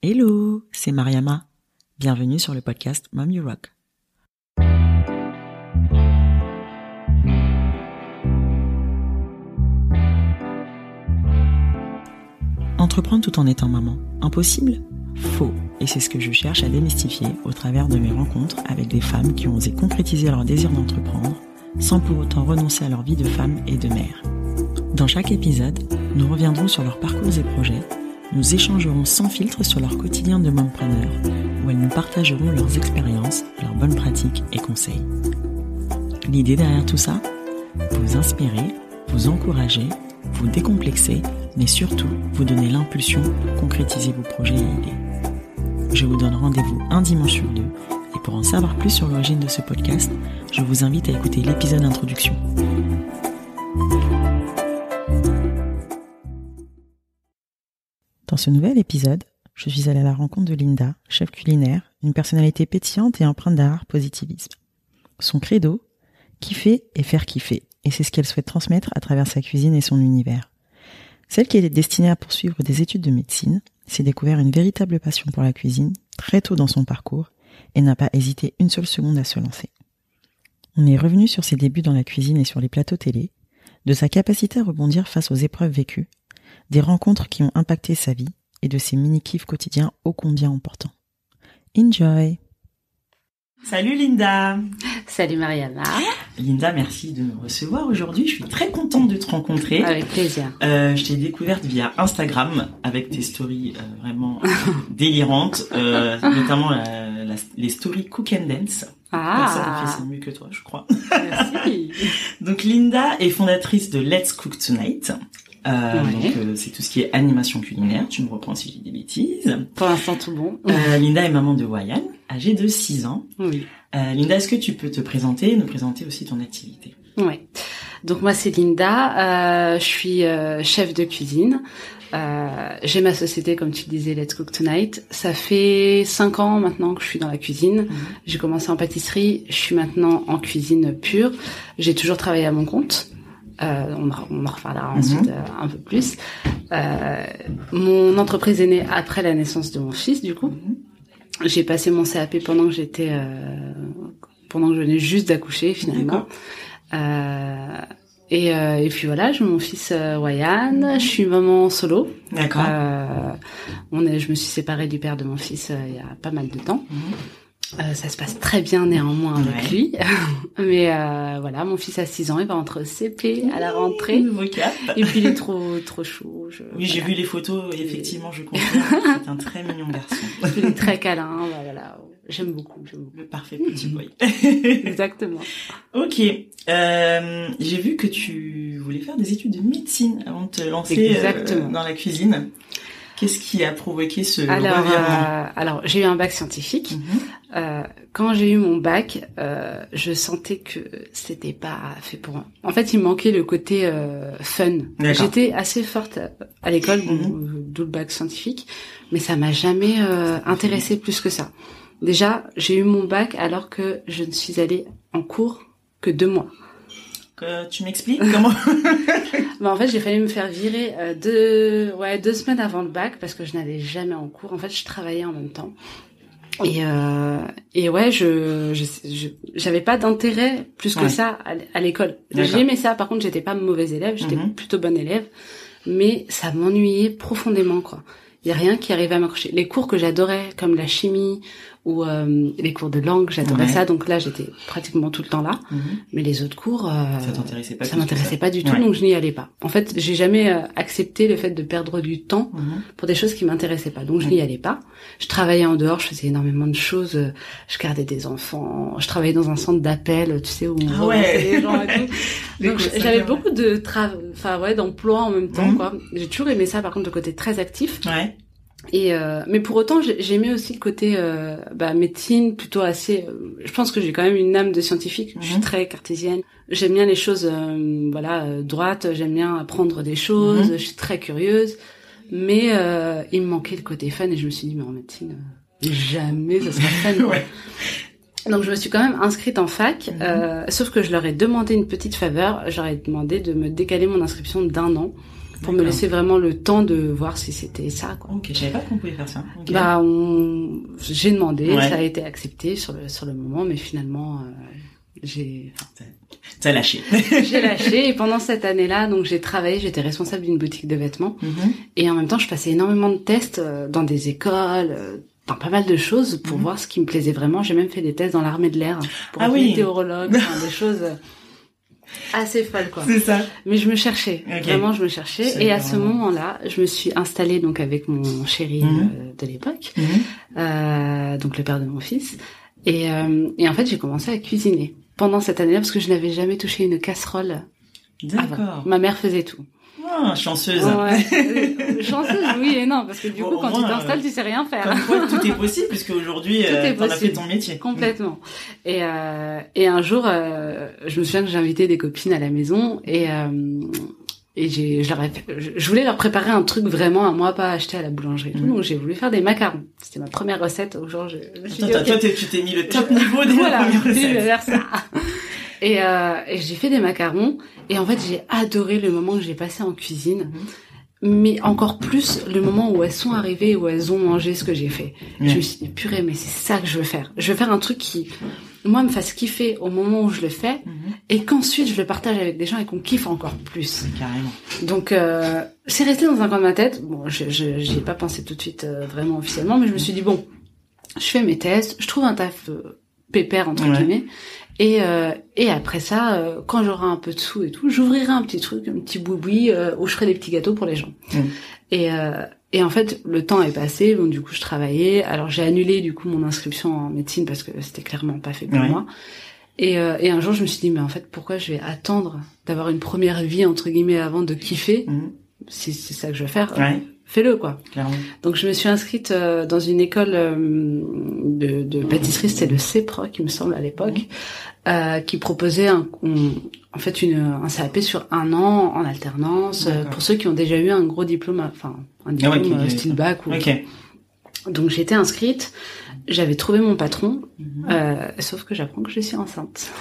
Hello, c'est Mariama. Bienvenue sur le podcast Mom You Rock. Entreprendre tout en étant maman, impossible? Faux. Et c'est ce que je cherche à démystifier au travers de mes rencontres avec des femmes qui ont osé concrétiser leur désir d'entreprendre sans pour autant renoncer à leur vie de femme et de mère. Dans chaque épisode, nous reviendrons sur leurs parcours et projets, nous échangerons sans filtre sur leur quotidien de mompreneur, où elles nous partageront leurs expériences, leurs bonnes pratiques et conseils. L'idée derrière tout ça? Vous inspirer, vous encourager, vous décomplexer, mais surtout vous donner l'impulsion pour concrétiser vos projets et idées. Je vous donne rendez-vous un dimanche sur deux, et pour en savoir plus sur l'origine de ce podcast, je vous invite à écouter l'épisode d'introduction. Dans ce nouvel épisode, je suis allée à la rencontre de Linda, chef culinaire, une personnalité pétillante et empreinte d'un positivisme. Son credo, kiffer et faire kiffer, et c'est ce qu'elle souhaite transmettre à travers sa cuisine et son univers. Celle qui est destinée à poursuivre des études de médecine s'est découvert une véritable passion pour la cuisine très tôt dans son parcours et n'a pas hésité une seule seconde à se lancer. On est revenu sur ses débuts dans la cuisine et sur les plateaux télé, de sa capacité à rebondir face aux épreuves vécues, des rencontres qui ont impacté sa vie et de ses mini-kifs quotidiens ô combien importants. Enjoy Salut Linda Salut Mariana Linda, merci de me recevoir aujourd'hui. Je suis très contente de te rencontrer. Avec plaisir. Euh, je t'ai découverte via Instagram avec tes stories euh, vraiment euh, délirantes, euh, notamment la, la, les stories Cook and Dance. Ah Personne ne fait ça mieux que toi, je crois. Merci Donc Linda est fondatrice de Let's Cook Tonight. Euh. Donc euh, c'est tout ce qui est animation culinaire. Tu me reprends si j'ai des bêtises. Pour l'instant tout bon. Euh, Linda est maman de Wayan, âgée de 6 ans. Oui. Euh, Linda, est-ce que tu peux te présenter et nous présenter aussi ton activité? Ouais. Donc moi c'est Linda, euh, je suis euh, chef de cuisine. Euh, j'ai ma société comme tu disais Let's Cook Tonight. Ça fait cinq ans maintenant que je suis dans la cuisine. J'ai commencé en pâtisserie, je suis maintenant en cuisine pure. J'ai toujours travaillé à mon compte. Euh, on, en- on en reparlera ensuite euh, un peu plus. Euh, mon entreprise est née après la naissance de mon fils, du coup. J'ai passé mon CAP pendant que j'étais, euh, pendant que je venais juste d'accoucher finalement. Euh, et, euh, et puis voilà, j'ai mon fils euh, Wayan. Je suis maman solo. D'accord. Euh, on est, je me suis séparée du père de mon fils euh, il y a pas mal de temps. Euh, ça se passe très bien néanmoins avec Ouais. lui. Mais euh, voilà, mon fils a 6 ans, il va entrer au CP à la rentrée. Et puis il est trop trop chou. Je, Oui, j'ai vu les photos et effectivement, je confirme. C'est un très mignon garçon. Il est très câlin, voilà. J'aime beaucoup, j'aime beaucoup. Le parfait petit boy. Exactement. ok. Euh, j'ai vu que tu voulais faire des études de médecine avant de te lancer euh, dans la cuisine. Qu'est-ce qui a provoqué ce Alors, revirement? euh, alors j'ai eu un bac scientifique. Mhm. Euh, quand j'ai eu mon bac, euh, je sentais que c'était pas fait pour moi. En fait, il me manquait le côté euh, fun. J'étais assez forte à, à l'école, Mhm. d'où le bac scientifique, mais ça m'a jamais euh, intéressé plus que ça. Déjà, j'ai eu mon bac alors que je ne suis allée en cours que deux mois. Que tu m'expliques comment Bah, en fait, j'ai failli me faire virer euh, deux, ouais, deux semaines avant le bac parce que je n'allais jamais en cours. En fait, je travaillais en même temps. Et, euh, et ouais, je, je, je- j'avais pas d'intérêt plus que Ouais. ça à, l'école. J'aimais ça. Par contre, j'étais pas mauvaise élève. J'étais Mhm. plutôt bonne élève. Mais ça m'ennuyait profondément, quoi. Il y a rien qui arrivait à m'accrocher. Les cours que j'adorais, comme la chimie ou euh, les cours de langue, j'adorais Ouais. ça. Donc là, j'étais pratiquement tout le temps là. Mhm. Mais les autres cours, euh, Ça t'intéressait pas ça m'intéressait pas du tout, Ouais. donc je n'y allais pas. En fait, j'ai jamais euh, accepté le fait de perdre du temps Mhm. pour des choses qui m'intéressaient pas, donc je n'y allais pas. Je travaillais en dehors, je faisais énormément de choses. euh, Je gardais des enfants, je travaillais dans un centre d'appel, tu sais où on Ah ouais. les gens et tout. Donc j'avais beaucoup de tra... enfin ouais, d'emplois en même temps Mhm. quoi. J'ai toujours aimé ça, par contre, le côté très actif. Ouais. Et euh, mais pour autant, j'ai- j'aimais aussi le côté euh, bah, médecine, plutôt assez. euh, je pense que j'ai quand même une âme de scientifique. Je suis Mhm. très cartésienne. J'aime bien les choses, euh, voilà, euh, droites. J'aime bien apprendre des choses. Mhm. Je suis très curieuse. Mais euh, il me manquait le côté fun et je me suis dit, mais en médecine, jamais ça sera fun. quoi. Ouais. Donc je me suis quand même inscrite en fac, Mhm. euh, sauf que je leur ai demandé une petite faveur. J'aurais demandé de me décaler mon inscription d'un an pour me laisser vraiment le temps de voir si c'était ça. Quoi. Ok, je savais pas qu'on pouvait faire ça. Bah, on... j'ai demandé, ça a été accepté sur le sur le moment, mais finalement, euh, j'ai. T'as lâché. j'ai lâché et pendant cette année-là, donc j'ai travaillé, j'étais responsable d'une boutique de vêtements mhm. et en même temps, je passais énormément de tests euh, dans des écoles, euh, dans pas mal de choses pour mhm. voir ce qui me plaisait vraiment. J'ai même fait des tests dans l'armée de l'air pour ah être météorologue, des choses assez folles quoi. C'est ça. Mais je me cherchais, vraiment je me cherchais et à ce moment-là, je me suis installée donc avec mon chéri mhm. euh, de l'époque, euh, donc le père de mon fils et, euh, et en fait j'ai commencé à cuisiner pendant cette année-là parce que je n'avais jamais touché une casserole. D'accord. Ma mère faisait tout. Ah, chanceuse. Ouais. chanceuse, oui et non, parce que du coup, quand tu t'installes, tu sais rien faire. Comme quoi, tout est possible, puisque aujourd'hui, euh, t'en as fait ton métier. Complètement. Et, euh, et un jour, euh, je me souviens que j'ai invité des copines à la maison et euh, et j'ai, je, leur ai, je voulais leur préparer un truc vraiment à moi, pas acheter à la boulangerie. Donc j'ai voulu faire des macarons. C'était ma première recette. Au jour, je, je Attends, toi, tu t'es mis le top niveau des voilà, ça. Et, euh, et j'ai fait des macarons. Et en fait, j'ai adoré le moment que j'ai passé en cuisine. Mais encore plus le moment où elles sont arrivées, où elles ont mangé ce que j'ai fait. Je me suis dit, purée, mais c'est ça que je veux faire. Je veux faire un truc qui, moi, me fasse kiffer au moment où je le fais, mhm. et qu'ensuite je le partage avec des gens et qu'on kiffe encore plus. Carrément. Donc, euh, c'est resté dans un coin de ma tête. Bon, je, je j'y ai pas pensé tout de suite euh, vraiment officiellement, mais je me suis dit, bon, je fais mes tests, je trouve un taf euh, pépère, entre guillemets, et, euh, et après ça, euh, quand j'aurai un peu de sous et tout, j'ouvrirai un petit truc, un petit boui euh, où je ferai des petits gâteaux pour les gens. Mmh. Et, euh, et en fait, le temps est passé, donc du coup, je travaillais. Alors j'ai annulé du coup mon inscription en médecine parce que c'était clairement pas fait pour moi. Et, euh, et un jour, je me suis dit, mais en fait, pourquoi je vais attendre d'avoir une première vie entre guillemets avant de kiffer? Mmh. Si c'est ça que je veux faire, ouais fais-le quoi. Clairement. Donc je me suis inscrite euh, dans une école euh, de, de, pâtisserie, c'était le CEPROC, il me semble à l'époque, mhm. euh, qui proposait un, en fait une, un CAP sur un an en alternance euh, pour ceux qui ont déjà eu un gros diplôme, enfin un ah diplôme style bac ou. Donc j'étais inscrite, j'avais trouvé mon patron, mhm. sauf que j'apprends que je suis enceinte.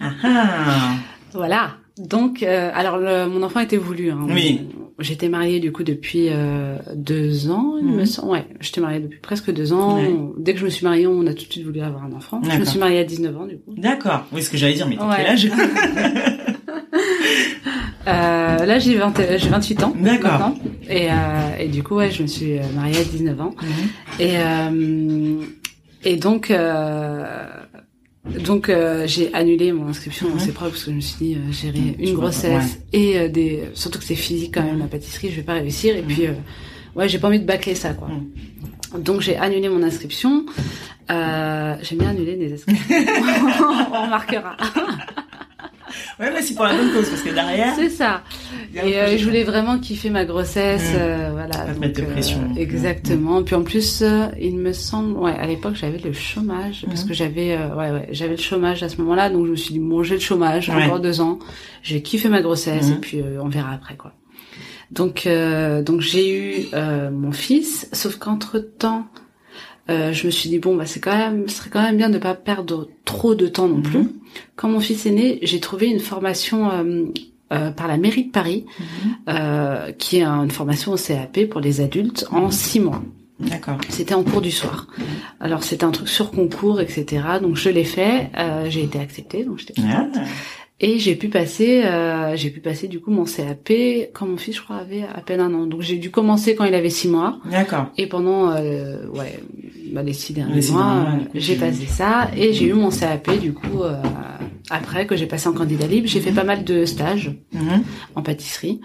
Ah ah. Voilà. Donc, alors mon enfant était voulu. Hein, oui. J'étais mariée du coup depuis euh, deux ans, il me mhm. semble. Ouais, j'étais mariée depuis presque deux ans. Dès que je me suis mariée, on a tout de suite voulu avoir un enfant. Je me suis mariée à 19 ans du coup. D'accord. Oui, ce que j'allais dire, mais t'as quel âge? Euh, Là, j'ai 28 ans. D'accord. Et, euh, et du coup, ouais, je me suis mariée à 19 ans. Mhm. Et euh, et donc. Euh, donc euh, j'ai annulé mon inscription dans ces parce que je me suis dit euh, gérer une grossesse et euh, des surtout que c'est physique quand même la pâtisserie je vais pas réussir et puis euh, ouais j'ai pas envie de bâcler ça quoi. Donc j'ai annulé mon inscription. j'ai bien annulé des inscriptions. On remarquera. Ouais, mais c'est pour la bonne cause parce que derrière. C'est ça. Et euh, je voulais vraiment kiffer ma grossesse, mmh. euh, voilà. Pas mettre de pression. Euh, exactement. Puis en plus, euh, il me semble, ouais, à l'époque j'avais le chômage parce mmh. que j'avais, ouais, ouais, j'avais le chômage à ce moment-là, donc je me suis dit bon, j'ai le chômage, encore deux ans, j'ai kiffé ma grossesse mmh. et puis on verra après quoi. Donc, donc j'ai eu mon fils, sauf qu'entre temps. Euh, je me suis dit bon bah c'est quand même ce serait quand même bien de pas perdre trop de temps non plus. Quand mon fils est né, j'ai trouvé une formation euh, euh, par la mairie de Paris, mhm. euh, qui est une formation au CAP pour les adultes en mhm. six mois. D'accord. C'était en cours du soir. Alors c'était un truc sur concours, etc. Donc je l'ai fait, euh, j'ai été acceptée, donc j'étais contente. Ah. Et j'ai pu passer, euh, j'ai pu passer du coup mon CAP quand mon fils, je crois, avait à peine un an. Donc j'ai dû commencer quand il avait six mois. D'accord. Et pendant, euh, ouais, bah, les six derniers mois, j'ai passé ça et j'ai eu mon CAP du coup euh, après que j'ai passé en candidat libre. J'ai fait pas mal de stages mhm. en pâtisserie.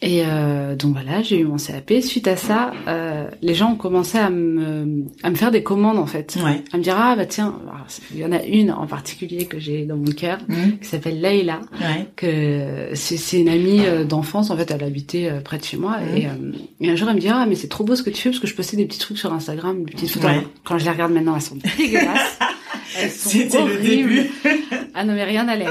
Et euh, donc voilà, j'ai eu mon CAP. Suite à ça, euh, les gens ont commencé à me, à me faire des commandes en fait, ouais. à me dire ah bah tiens, il y en a une en particulier que j'ai dans mon cœur mmh. qui s'appelle Leïla, ouais. que c'est une amie euh, d'enfance en fait, elle habitait euh, près de chez moi mmh. et, euh, et, un jour elle me dit ah mais c'est trop beau ce que tu fais parce que je postais des petits trucs sur Instagram, des petites photos. Quand je les regarde maintenant, elles sont dégueulasses. C'était le début. ah non mais rien n'allait.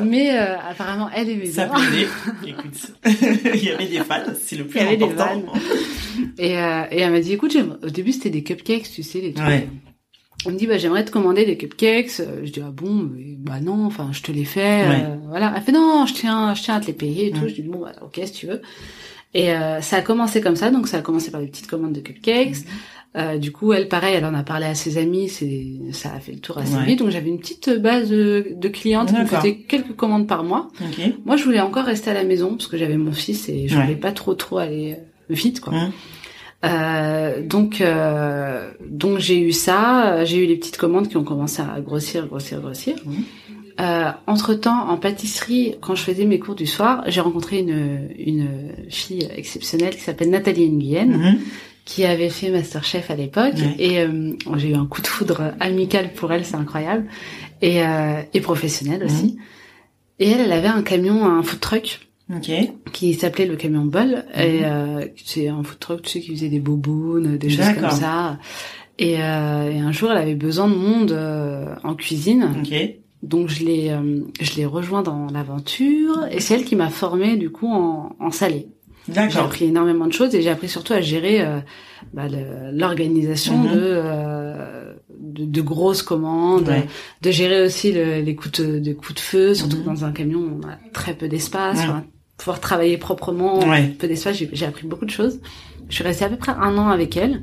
Mais euh, apparemment, elle aimait ça bien. Écoute, il y avait des fans, c'est le plus il y avait important. Des Et, euh, et elle m'a dit, écoute, au début c'était des cupcakes, tu sais, les trucs. Ouais. on me dit bah j'aimerais te commander des cupcakes. Je dis ah bon bah non enfin je te les fais voilà. Elle fait non je tiens je tiens à te les payer et tout. Je dis bon bah, ok si tu veux. Et ça a commencé comme ça donc ça a commencé par des petites commandes de cupcakes. Mhm. Euh, du coup, elle, pareil, elle en a parlé à ses amis, c'est, ça a fait le tour assez vite. Donc j'avais une petite base de, de clientes qui me faisaient quelques commandes par mois. Moi, je voulais encore rester à la maison parce que j'avais mon fils et je voulais pas trop trop aller euh, vite, quoi. Euh, donc, euh, donc j'ai eu ça. J'ai eu les petites commandes qui ont commencé à grossir, grossir, grossir. Euh, entre temps, en pâtisserie, quand je faisais mes cours du soir, j'ai rencontré une, une fille exceptionnelle qui s'appelle Nathalie Nguyen, mhm qui avait fait Masterchef à l'époque. Et euh, j'ai eu un coup de foudre amical pour elle, c'est incroyable. Et, euh, et professionnel aussi. Et elle, elle avait un camion, un food truck. qui s'appelait le camion Bol. Et mhm. euh, c'est un food truck tu sais qui faisait des bobounes des choses comme ça. Et, euh, et, un jour elle avait besoin de monde euh, en cuisine. Donc je l'ai je l'ai rejoint dans l'aventure. Et c'est elle qui m'a formée du coup en, en salé j'ai appris énormément de choses et j'ai appris surtout à gérer euh, bah, l'organisation mhm. de, euh, de, de grosses commandes, de gérer aussi le, les coups de, de, coups de feu, surtout mhm. dans un camion on a très peu d'espace, pouvoir travailler proprement, peu d'espace. J'ai appris beaucoup de choses. Je suis restée à peu près un an avec elle.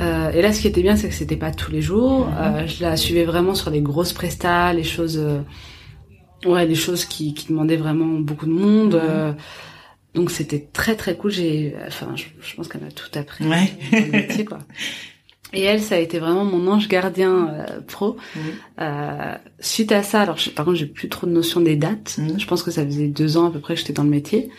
Euh, et là, ce qui était bien, c'est que c'était pas tous les jours. Mhm. Euh, je la suivais vraiment sur les grosses prestats, les choses, euh, ouais, des choses qui, qui demandaient vraiment beaucoup de monde. Euh, donc c'était très très cool. J'ai, enfin, je, pense qu'elle m'a tout appris. Ouais. métier, quoi. Et elle, ça a été vraiment mon ange gardien euh, pro. Euh, suite à ça, alors par contre, j'ai plus trop de notion des dates. Je pense que ça faisait deux ans à peu près que j'étais dans le métier.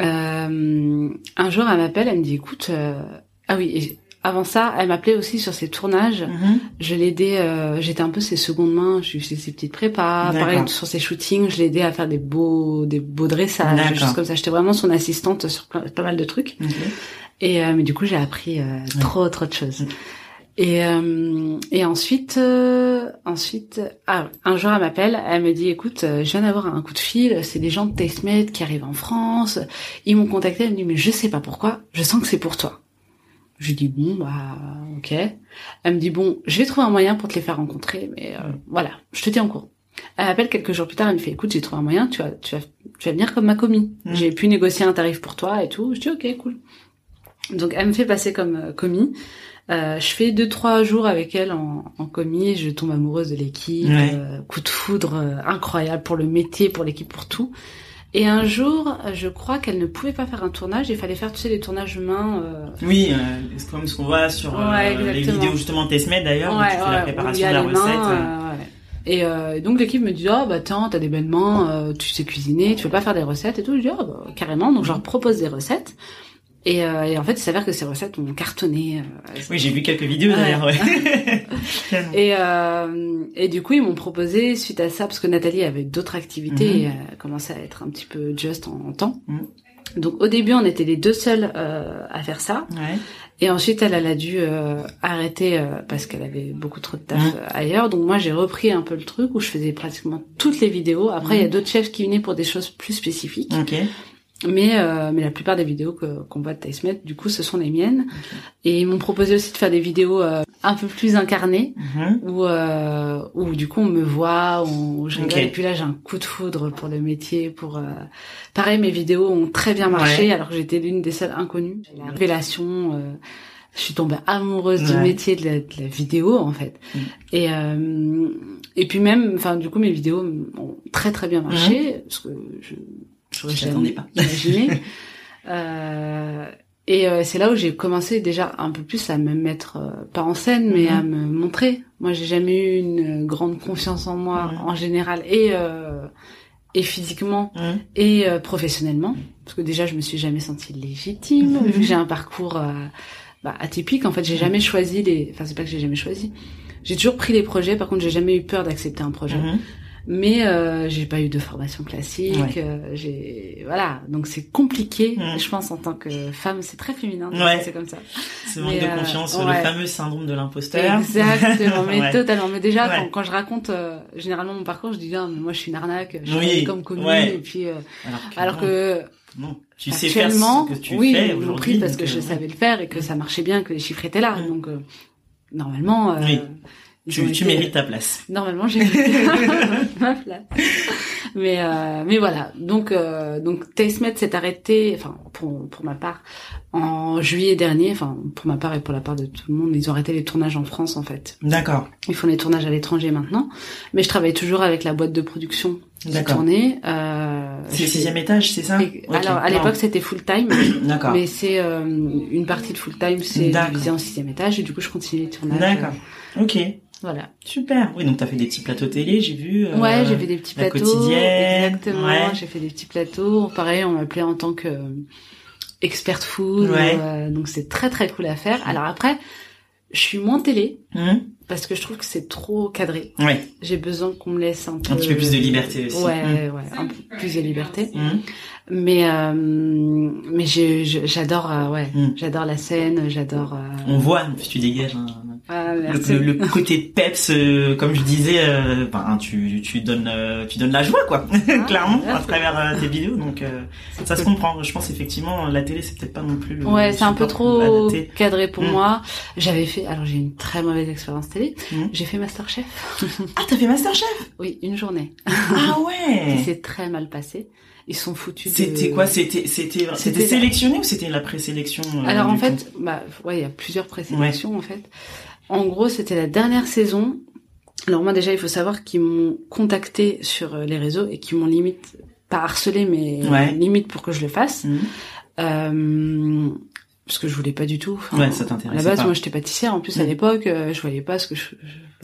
Euh, un jour, elle m'appelle, elle me dit, écoute, euh, ah oui, avant ça, elle m'appelait aussi sur ses tournages. Mhm. Je l'aidais, euh, j'étais un peu ses secondes mains. Je faisais ses petites prépas. Pareil sur ses shootings, je l'aidais à faire des beaux, des beaux dressages, des choses comme ça. J'étais vraiment son assistante sur pas mal de trucs. Et euh, mais du coup, j'ai appris euh, trop, trop de choses. Et et ensuite, ensuite, ah, un jour, elle m'appelle. Elle me dit, écoute, je viens d'avoir un coup de fil. C'est des gens de TasteMate qui arrivent en France. Ils m'ont contacté. Elle me dit, mais je sais pas pourquoi. Je sens que c'est pour toi. Je dis bon bah ok. Elle me dit bon, je vais trouver un moyen pour te les faire rencontrer, mais euh, voilà, je te tiens en cours. Elle m'appelle quelques jours plus tard, elle me fait écoute, j'ai trouvé un moyen, tu vas, tu vas, tu vas venir comme ma commis. Mm. J'ai pu négocier un tarif pour toi et tout. Je dis ok, cool. Donc elle me fait passer comme euh, commis. Euh, je fais deux trois jours avec elle en, en commis, je tombe amoureuse de l'équipe, euh, coup de foudre incroyable pour le métier, pour l'équipe, pour tout. Et un jour, je crois qu'elle ne pouvait pas faire un tournage. Il fallait faire, tu sais, les tournages humains. Euh... Oui, euh, comme ce qu'on voit sur euh, les vidéos justement Testmed d'ailleurs, ouais, où la préparation de la recette. Mains, et euh, donc l'équipe me dit oh bah tiens t'as des belles mains, euh, tu sais cuisiner, tu veux pas faire des recettes et tout. Je dis oh bah, carrément. Donc je leur propose des recettes. Et, euh, et, en fait, il s'avère que ces recettes ont cartonné. Euh, oui, j'ai vu quelques vidéos d'ailleurs. Ouais. et, euh, et du coup, ils m'ont proposé suite à ça, parce que Nathalie avait d'autres activités, mhm. et elle commençait à être un petit peu just en, temps. Mhm. Donc au début, on était les deux seuls euh, à faire ça. Ouais. Et ensuite, elle, elle a dû euh, arrêter euh, parce qu'elle avait beaucoup trop de taf mhm. ailleurs. Donc moi, j'ai repris un peu le truc où je faisais pratiquement toutes les vidéos. Après, il y a d'autres chefs qui venaient pour des choses plus spécifiques. Okay. Mais euh, mais la plupart des vidéos que qu'on voit de Taismet, du coup, ce sont les miennes. Et ils m'ont proposé aussi de faire des vidéos euh, un peu plus incarnées, mhm. où euh, où du coup on me voit, où je Et puis là, j'ai un coup de foudre pour le métier. Pour euh, pareil, mes vidéos ont très bien marché, alors que j'étais l'une des seules inconnues. La révélation. Euh, je suis tombée amoureuse du métier de la, de la, vidéo en fait. Mm. Et et puis même, enfin du coup, mes vidéos ont très très bien marché mhm. parce que je je n'attendais pas imaginé. euh, et euh, c'est là où j'ai commencé déjà un peu plus à me mettre euh, pas en scène, mais à mhm. me montrer. Moi, j'ai jamais eu une grande confiance en moi en général et euh, et physiquement mhm. et professionnellement, parce que déjà je me suis jamais sentie légitime j'ai un parcours bah, atypique. En fait, j'ai jamais choisi les. Enfin, c'est pas que j'ai jamais choisi. J'ai toujours pris les projets. Par contre, j'ai jamais eu peur d'accepter un projet. Mais euh, j'ai pas eu de formation classique euh, j'ai voilà. Donc c'est compliqué je pense en tant que femme. C'est très féminin ouais. c'est comme ça. C'est manque de euh, confiance le fameux syndrome de l'imposteur. Exactement mais totalement. Mais déjà quand, quand, je raconte euh, généralement mon parcours je dis ah, mais moi je suis une arnaque je suis comme commune et puis euh, alors que, non. tu sais faire ce que tu oui, fais aujourd'hui parce que je savais le faire et que ça marchait bien que les chiffres étaient là. Mm. donc normalement Tu, tu mérites ta place. Normalement, j'ai ma place. Mais euh, mais voilà. Donc euh, donc TasteMed s'est arrêté. Enfin pour pour ma part en juillet dernier. Enfin pour ma part et pour la part de tout le monde, ils ont arrêté les tournages en France en fait. D'accord. Ils font les tournages à l'étranger maintenant. Mais je travaille toujours avec la boîte de production D'accord. Euh, c'est le sixième étage, c'est ça Alors à l'époque c'était full time. D'accord. Mais c'est euh, une partie de full time, c'est divisé en sixième étage et du coup je continue les tournages. D'accord. Ok. Voilà. Super. Oui, donc t'as fait des petits plateaux télé, j'ai vu. Euh, ouais, j'ai fait des petits plateaux. Quotidienne. Exactement. J'ai fait des petits plateaux. Pareil, on m'appelait en tant que expert food. Ouais. Euh, donc c'est très très cool à faire. Alors après, je suis moins télé. Hum. Parce que je trouve que c'est trop cadré. Ouais. J'ai besoin qu'on me laisse un peu... Un petit peu plus de liberté aussi. Ouais, hum. ouais, un peu plus de liberté. Hum. Mais euh, mais j'adore euh, ouais, j'adore la scène, j'adore. Euh... On voit, tu dégages ah, le, le, côté peps, euh, comme je disais, euh, ben, tu, tu donnes, euh, tu donnes la joie, quoi, ah, clairement, à travers tes vidéos. Donc ça se comprend. Je pense effectivement, la télé, c'est peut-être pas non plus. Ouais, c'est un peu trop cadré pour mm. moi. J'avais fait, alors j'ai une très mauvaise expérience télé. Mm. J'ai fait Masterchef. ah, t'as fait Masterchef? Oui, une journée. ah ouais. C'est très mal passé ils sont foutus. C'était quoi? C'était c'était c'était sélectionné ou c'était la présélection Alors en fait, bah ouais, il y a plusieurs présélections en fait. En gros, c'était la dernière saison. Alors moi déjà, il faut savoir qu'ils m'ont contacté sur euh, les réseaux et qu'ils m'ont limite pas harcelé, mais limite pour que je le fasse. Mhm. Euh, parce que je voulais pas du tout. ouais, ça t'intéresse. À la base, moi, j'étais pâtissière. En plus, à mhm. l'époque, euh, je voyais pas ce que je,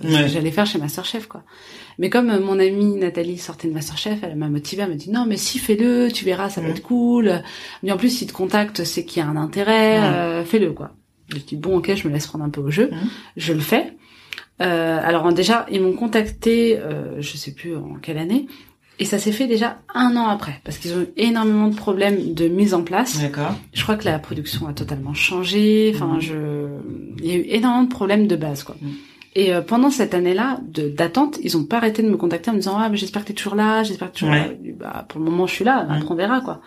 j'allais faire chez Masterchef, quoi. Mais comme mon amie Nathalie sortait de Masterchef, elle m'a motivée, elle m'a dit non, mais si fais-le, tu verras, ça va mhm. être cool. Mais en plus, si te contacte, c'est qu'il y a un intérêt, fais-le, quoi. Je dis bon ok, je me laisse prendre un peu au jeu, mhm. je le fais. Euh, alors déjà, ils m'ont contacté, euh, je sais plus en quelle année, et ça s'est fait déjà un an après, parce qu'ils ont eu énormément de problèmes de mise en place. D'accord. Je crois que la production a totalement changé. Enfin, mhm. je, il y a eu énormément de problèmes de base, quoi. Mhm. Et euh, pendant cette année-là de d'attente, ils ont pas arrêté de me contacter en me disant ah mais j'espère que t'es toujours là, j'espère que tu es toujours là. Bah, pour le moment je suis là, après on verra quoi.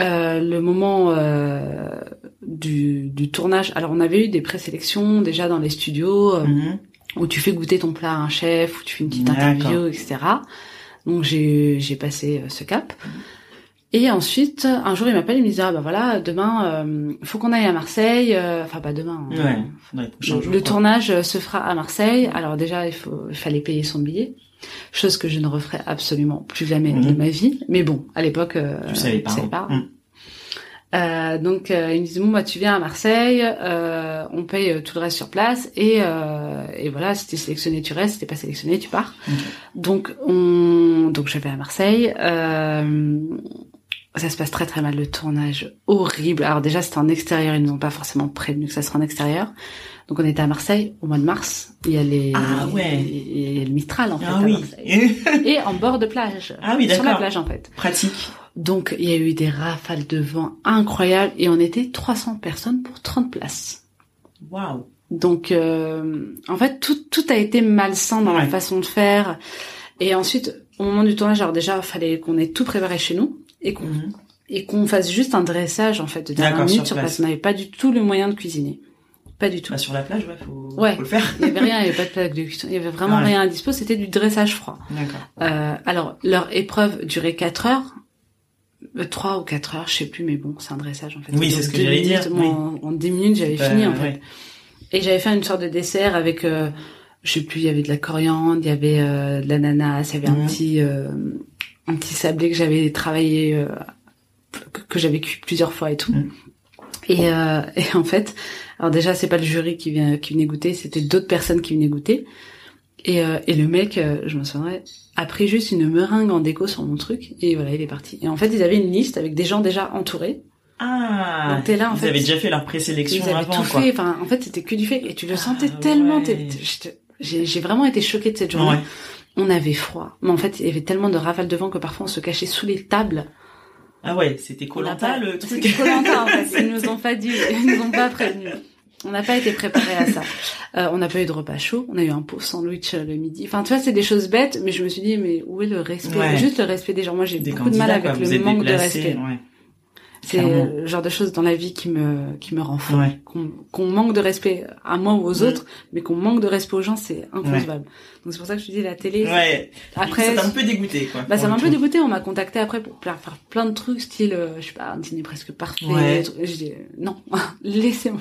Euh, le moment euh, du, du, tournage. Alors on avait eu des présélections déjà dans les studios euh, mhm. où tu fais goûter ton plat à un chef, où tu fais une petite interview, etc. Donc j'ai j'ai passé euh, ce cap. Et ensuite, un jour, il m'appelle, il me dit ah bah voilà, demain, euh, faut qu'on aille à Marseille. Enfin pas demain. Hein. Ouais, le, tournage se fera à Marseille. Alors déjà, il faut, il fallait payer son billet chose que je ne referai absolument plus jamais de mhm. ma vie. Mais bon, à l'époque, euh, je savais pas. Savais pas. Mhm. Euh, donc euh, ils me disent bon bah tu viens à Marseille, euh, on paye euh, tout le reste sur place et, euh, et voilà si t'es sélectionné tu restes, si t'es pas sélectionné tu pars. Donc on donc je vais à Marseille. ça se passe très très mal le tournage, horrible. Alors déjà c'était en extérieur, ils nous ont pas forcément prévenu que ça serait en extérieur. Donc on était à Marseille au mois de mars. Il y a les ah ouais. il y a le Mistral en fait ah, oui. et en bord de plage. Ah oui d'accord. Sur la plage en fait. Pratique. Donc il y a eu des rafales de vent incroyables et on était 300 personnes pour 30 places. Waouh. Donc euh, en fait tout tout a été malsain dans la façon de faire. Et ensuite au moment du tournage alors déjà fallait qu'on ait tout préparé chez nous et qu'on mhm. et qu'on fasse juste un dressage en fait de dernière minute sur place. On n'avait pas du tout le moyen de cuisiner. Pas du tout. Bah, sur la plage, ouais, faut, ouais. faut le faire. il y avait rien, il y avait pas de plaque de cuisson, il y avait vraiment rien à dispo, c'était du dressage froid. D'accord. Euh, alors, leur épreuve durait 4 heures, 3 euh, ou 4 heures, je sais plus, mais bon, c'est un dressage en fait. Oui, c'est ce que j'allais dire. En, en 10 minutes, j'avais fini en fait. Et j'avais fait une sorte de dessert avec, euh, je sais plus, il y avait de la coriandre, il y avait euh, de l'ananas, il y avait un mhm. petit, euh, un petit sablé que j'avais travaillé, euh, que, que j'avais cuit plusieurs fois et tout. Mhm. Et, et en fait, alors déjà, c'est pas le jury qui vient qui venait goûter, c'était d'autres personnes qui venaient goûter. Et, euh, et le mec, euh, je me souviendrai, a pris juste une meringue en déco sur mon truc et voilà, il est parti. Et en fait, ils avaient une liste avec des gens déjà entourés. Ah. Donc t'es là en ils avaient déjà fait leur présélection ils avaient avant, tout fait. Enfin, en fait, c'était que du fait et tu le sentais ah, tellement. J'ai vraiment été choquée de cette journée. On avait froid, mais en fait, il y avait tellement de rafales de vent que parfois on se cachait sous les tables. Ah ouais, c'était Colanta le truc. C'était Colanta en fait. Ils nous ont pas dit, ils nous ont pas prévenu. On n'a pas été préparé à ça. Euh, on n'a pas eu de repas chaud. On a eu un pauvre sandwich euh, le midi. Enfin, tu vois, c'est des choses bêtes, mais je me suis dit, mais où est le respect? Juste le respect des gens. Moi, j'ai beaucoup de mal avec le manque de respect. C'est le genre de choses dans la vie qui me qui me rend fou. Qu'on manque de respect à moi ou aux autres, mais qu'on manque de respect aux gens, c'est inconcevable. Donc c'est pour ça que je te dis la télé. Ouais. Après, ça t'a un peu dégoûté quoi. Bah ça m'a un peu dégoûté. On m'a contacté après pour faire plein de trucs, style, euh, je sais pas, un dîner presque parfait. Ouais. Je dis non, laissez-moi.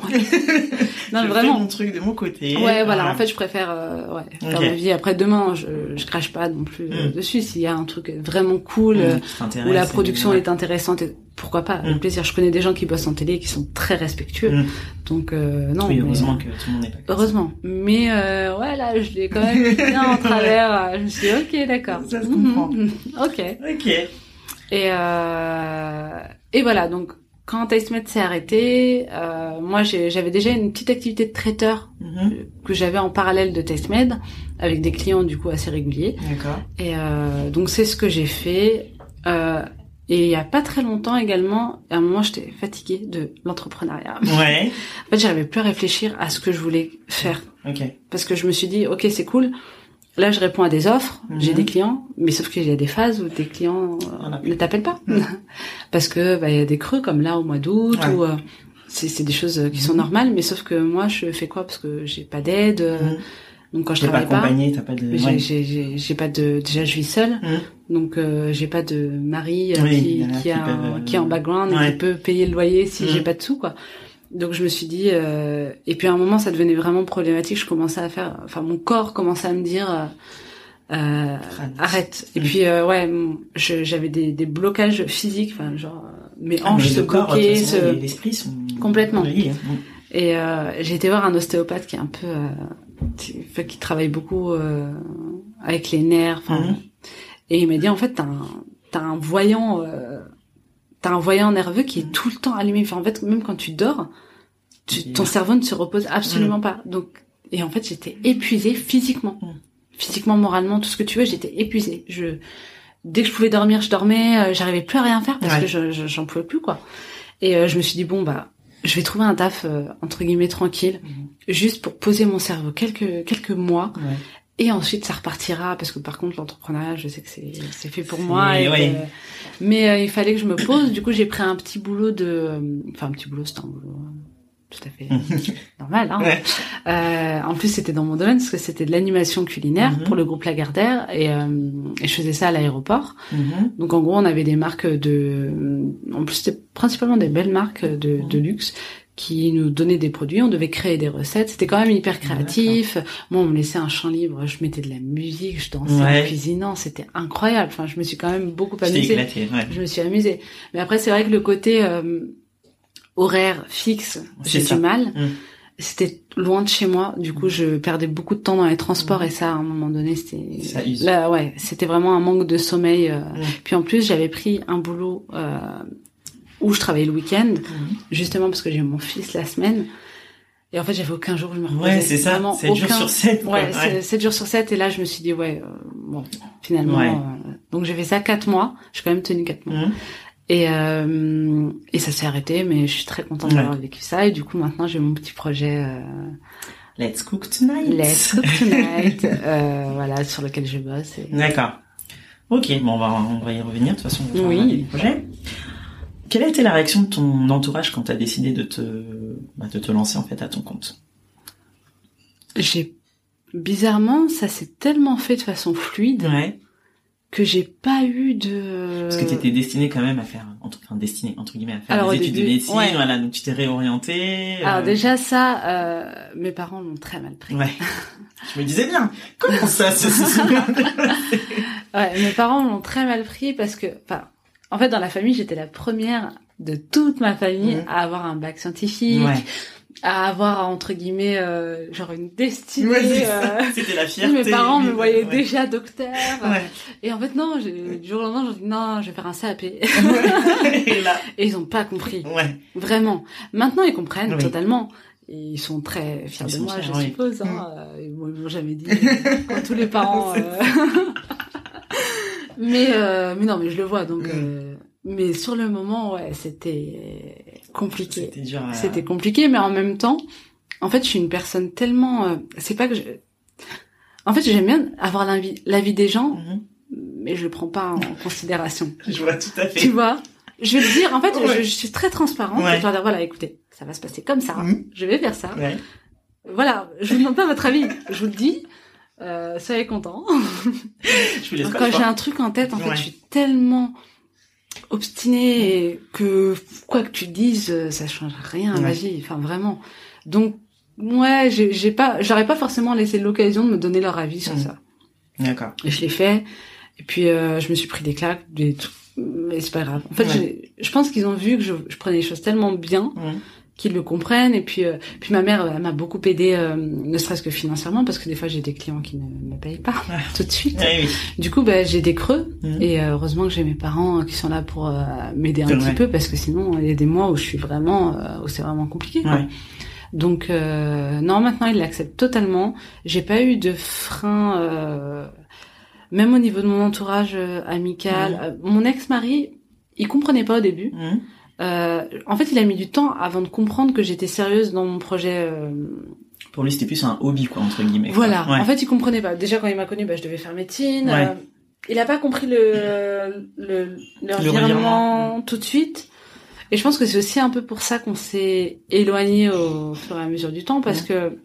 non je vraiment. Fais mon truc de mon côté. Ouais, voilà. En fait, je préfère euh, ouais faire ma vie. Après demain, je je crache pas non plus euh, mm. dessus. S'il y a un truc vraiment cool mm. où la production est intéressante, pourquoi pas Le mm. plaisir. Je connais des gens qui bossent en télé qui sont très respectueux. Donc non. Oui, heureusement que tout le monde n'est pas. Heureusement. Mais euh, ouais là, je l'ai quand même bien en travers. Je me suis dit, ok, d'accord. Ça se comprend. ok. Ok. Et euh, et voilà donc quand TasteMed s'est arrêté, euh, moi j'avais déjà une petite activité de traiteur mhm. que j'avais en parallèle de TasteMed avec des clients du coup assez réguliers. D'accord. Et euh, donc c'est ce que j'ai fait. Euh, et il y a pas très longtemps également, à un moment j'étais fatiguée de l'entrepreneuriat. Ouais. en fait j'arrivais plus à réfléchir à ce que je voulais faire. Ok. Parce que je me suis dit ok c'est cool, Là, je réponds à des offres, j'ai des mhm. clients, mais sauf qu'il y a des phases où tes clients euh, ne t'appellent pas mhm. parce que bah, il y a des creux comme là au mois d'août ou euh, c'est des choses qui sont mhm. normales, mais sauf que moi, je fais quoi? Parce que j'ai pas d'aide. Euh, donc quand je travaille pas, t'as pas de. J'ai pas de. Déjà, je vis seule, donc j'ai pas de mari qui, qui, a, qui est en background et qui peut payer le loyer si j'ai pas de sous quoi. Donc je me suis dit, euh, et puis à un moment ça devenait vraiment problématique. Je commençais à faire, enfin mon corps commençait à me dire, euh, euh arrête. Et puis euh, ouais, j'avais des, des blocages physiques, enfin genre mes ah, hanches se bloquaient, se... l'esprit sont complètement. Hein. Et j'ai été voir un ostéopathe qui est un peu, qui travaille beaucoup avec les nerfs. Mhm. et il m'a dit en fait t'as un, t'as un voyant t'as un voyant nerveux qui est tout le temps allumé. Enfin, en fait, même quand tu dors, ton cerveau ne se repose absolument mm. pas. Donc, et en fait, j'étais épuisée physiquement, mm. physiquement, moralement, tout ce que tu veux, j'étais épuisée. Je, dès que je pouvais dormir, je dormais. Euh, j'arrivais plus à rien faire parce que je, j'en pouvais plus quoi. Et euh, je me suis dit bon bah, je vais trouver un taf euh, entre guillemets tranquille, mm. juste pour poser mon cerveau quelques quelques mois. Et ensuite, ça repartira parce que par contre, l'entrepreneuriat, je sais que c'est c'est fait pour moi. Et mais euh, il fallait que je me pose. Du coup, j'ai pris un petit boulot de, enfin un petit boulot, c'est un boulot euh, tout à fait normal. Hein. Euh, en plus, c'était dans mon domaine parce que c'était de l'animation culinaire mhm. pour le groupe Lagardère et, euh, et je faisais ça à l'aéroport. Mhm. Donc en gros, on avait des marques de, en plus c'était principalement des belles marques de, de luxe qui nous donnait des produits, on devait créer des recettes, c'était quand même hyper créatif. Moi, on me laissait un champ libre, je mettais de la musique, je dansais en cuisinant, c'était incroyable. Enfin, je me suis quand même beaucoup amusée. Éclaté, ouais. Je me suis amusée. Mais après, c'est vrai que le côté euh, horaire fixe, j'ai du mal. Mm. C'était loin de chez moi, du coup, je perdais beaucoup de temps dans les transports et ça, à un moment donné, c'était là, ouais, c'était vraiment un manque de sommeil. Euh. Mm. Puis en plus, j'avais pris un boulot euh, où je travaillais le week-end, mhm. justement parce que j'ai mon fils la semaine. Et en fait, j'avais aucun jour où je me reposais. Ouais, c'est ça. 7 jours sur 7. Ouais, ouais. 7 jours sur 7. Et là, je me suis dit, ouais, euh, bon, finalement. Euh, donc, j'ai fait ça 4 mois. J'ai quand même tenu 4 mois. Mhm. Et, euh, et ça s'est arrêté, mais je suis très contente d'avoir vécu ça. Et du coup, maintenant, j'ai mon petit projet. Let's Cook Tonight. Let's Cook Tonight. voilà, sur lequel je bosse. Et... D'accord. Ok, bon, on va, on va y revenir. De toute façon, on va oui. des projets. Quelle a été la réaction de ton entourage quand tu as décidé de te, bah, de te lancer en fait à ton compte J'ai bizarrement, ça s'est tellement fait de façon fluide ouais. que j'ai pas eu de. Parce que tu étais destiné quand même à faire, enfin destiné entre guillemets à faire des études de médecine, voilà, donc tu t'es réorienté. Alors euh. déjà ça, euh, mes parents l'ont très mal pris. Ouais. Je me disais bien, comment ça, ça, Ouais, mes parents l'ont très mal pris parce que, enfin en fait, dans la famille, j'étais la première de toute ma famille mmh. à avoir un bac scientifique, à avoir entre guillemets euh, genre une destinée. Euh... C'était la fierté. Mes parents me voyaient déjà docteur. Et en fait non, du jour au lendemain, j'ai dit non, je vais faire un CAP. et, là... et ils ont pas compris. Vraiment. Maintenant, ils comprennent totalement. ils sont très fiers de moi, je suppose. Hein. Mmh. Ils m'ont jamais dit. quand tous les parents. Mais euh, mais non, mais je le vois donc. Mm. Euh, mais sur le moment, ouais, c'était compliqué. C'était dur. C'était compliqué, mais en même temps, en fait, je suis une personne tellement. Euh, c'est pas que je. En fait, j'aime bien avoir l'avis l'avis des gens, mm-hmm. mais je le prends pas en considération. Je vois tout à fait. Tu vois? je vais le dire. En fait, je, suis très transparente. Je vais dire voilà, écoutez, ça va se passer comme ça. Mhm. Je vais faire ça. Voilà, je vous demande pas votre avis. Je vous le dis. Euh, soyez content. Quand j'ai un truc en tête, en fait, je suis tellement obstinée que quoi que tu dises, ça change rien à ma vie. Enfin, vraiment. Donc, ouais, j'ai pas, j'aurais pas forcément laissé l'occasion de me donner leur avis sur mm. ça. D'accord. Et je l'ai fait. Et puis, euh, je me suis pris des claques, des mais c'est pas grave. En fait, je pense qu'ils ont vu que je, je, prenais les choses tellement bien. Mm qu'ils le comprennent. Et puis euh, puis ma mère elle m'a beaucoup aidé euh, ne serait-ce que financièrement parce que des fois j'ai des clients qui ne me payent pas tout de suite. Du coup bah, j'ai des creux. Mhm. et euh, heureusement que j'ai mes parents qui sont là pour m'aider un petit peu parce que sinon il y a des mois où je suis vraiment où c'est vraiment compliqué quoi. donc non maintenant ils l'acceptent totalement. J'ai pas eu de frein même au niveau de mon entourage amical. Mon ex-mari il comprenait pas au début. Mhm. Euh, en fait, il a mis du temps avant de comprendre que j'étais sérieuse dans mon projet. Euh... Pour lui, c'était plus un hobby, quoi, entre guillemets. Voilà. En fait, il comprenait pas. Déjà, quand il m'a connu, bah, je devais faire médecine. Euh, il a pas compris le le, le, tout de suite. Et je pense que c'est aussi un peu pour ça qu'on s'est éloigné au fur et à mesure du temps, parce que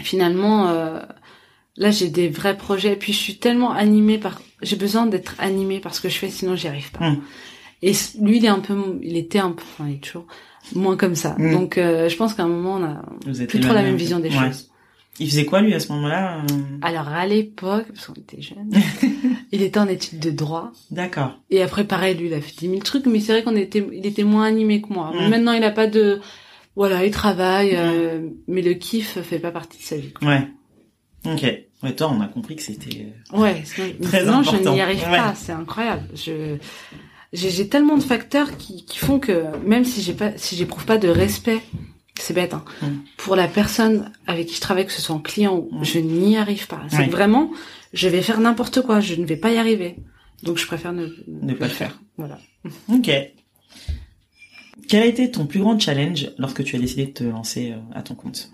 finalement, euh, là, j'ai des vrais projets. Et puis, je suis tellement animée par. J'ai besoin d'être animée par ce que je fais, sinon j'y arrive pas. Hum. Et lui, il est un peu, il était un peu, enfin, il est toujours moins comme ça. Mm. Donc, euh, je pense qu'à un moment, on a plus trop la même vision des choses. Il faisait quoi lui à ce moment-là euh? Alors à l'époque, parce qu'on était jeunes, il était en études de droit. D'accord. Et après pareil, lui il a fait 10 000 trucs, mais c'est vrai qu'on était, il était moins animé que moi. Mm. Maintenant il a pas de, voilà, il travaille, euh, mm. mais le kiff fait pas partie de sa vie. Quoi. Ouais. Ok. Ouais, toi on a compris que c'était. Ouais. très non, je n'y arrive pas. C'est incroyable. Je j'ai tellement de facteurs qui, qui font que même si j'ai pas si j'éprouve pas de respect c'est bête hein, mm. pour la personne avec qui je travaille que ce soit en client mm. je n'y arrive pas c'est vraiment je vais faire n'importe quoi je ne vais pas y arriver donc je préfère ne, ne pas le faire. voilà ok quel a été ton plus grand challenge lorsque tu as décidé de te lancer euh, à ton compte?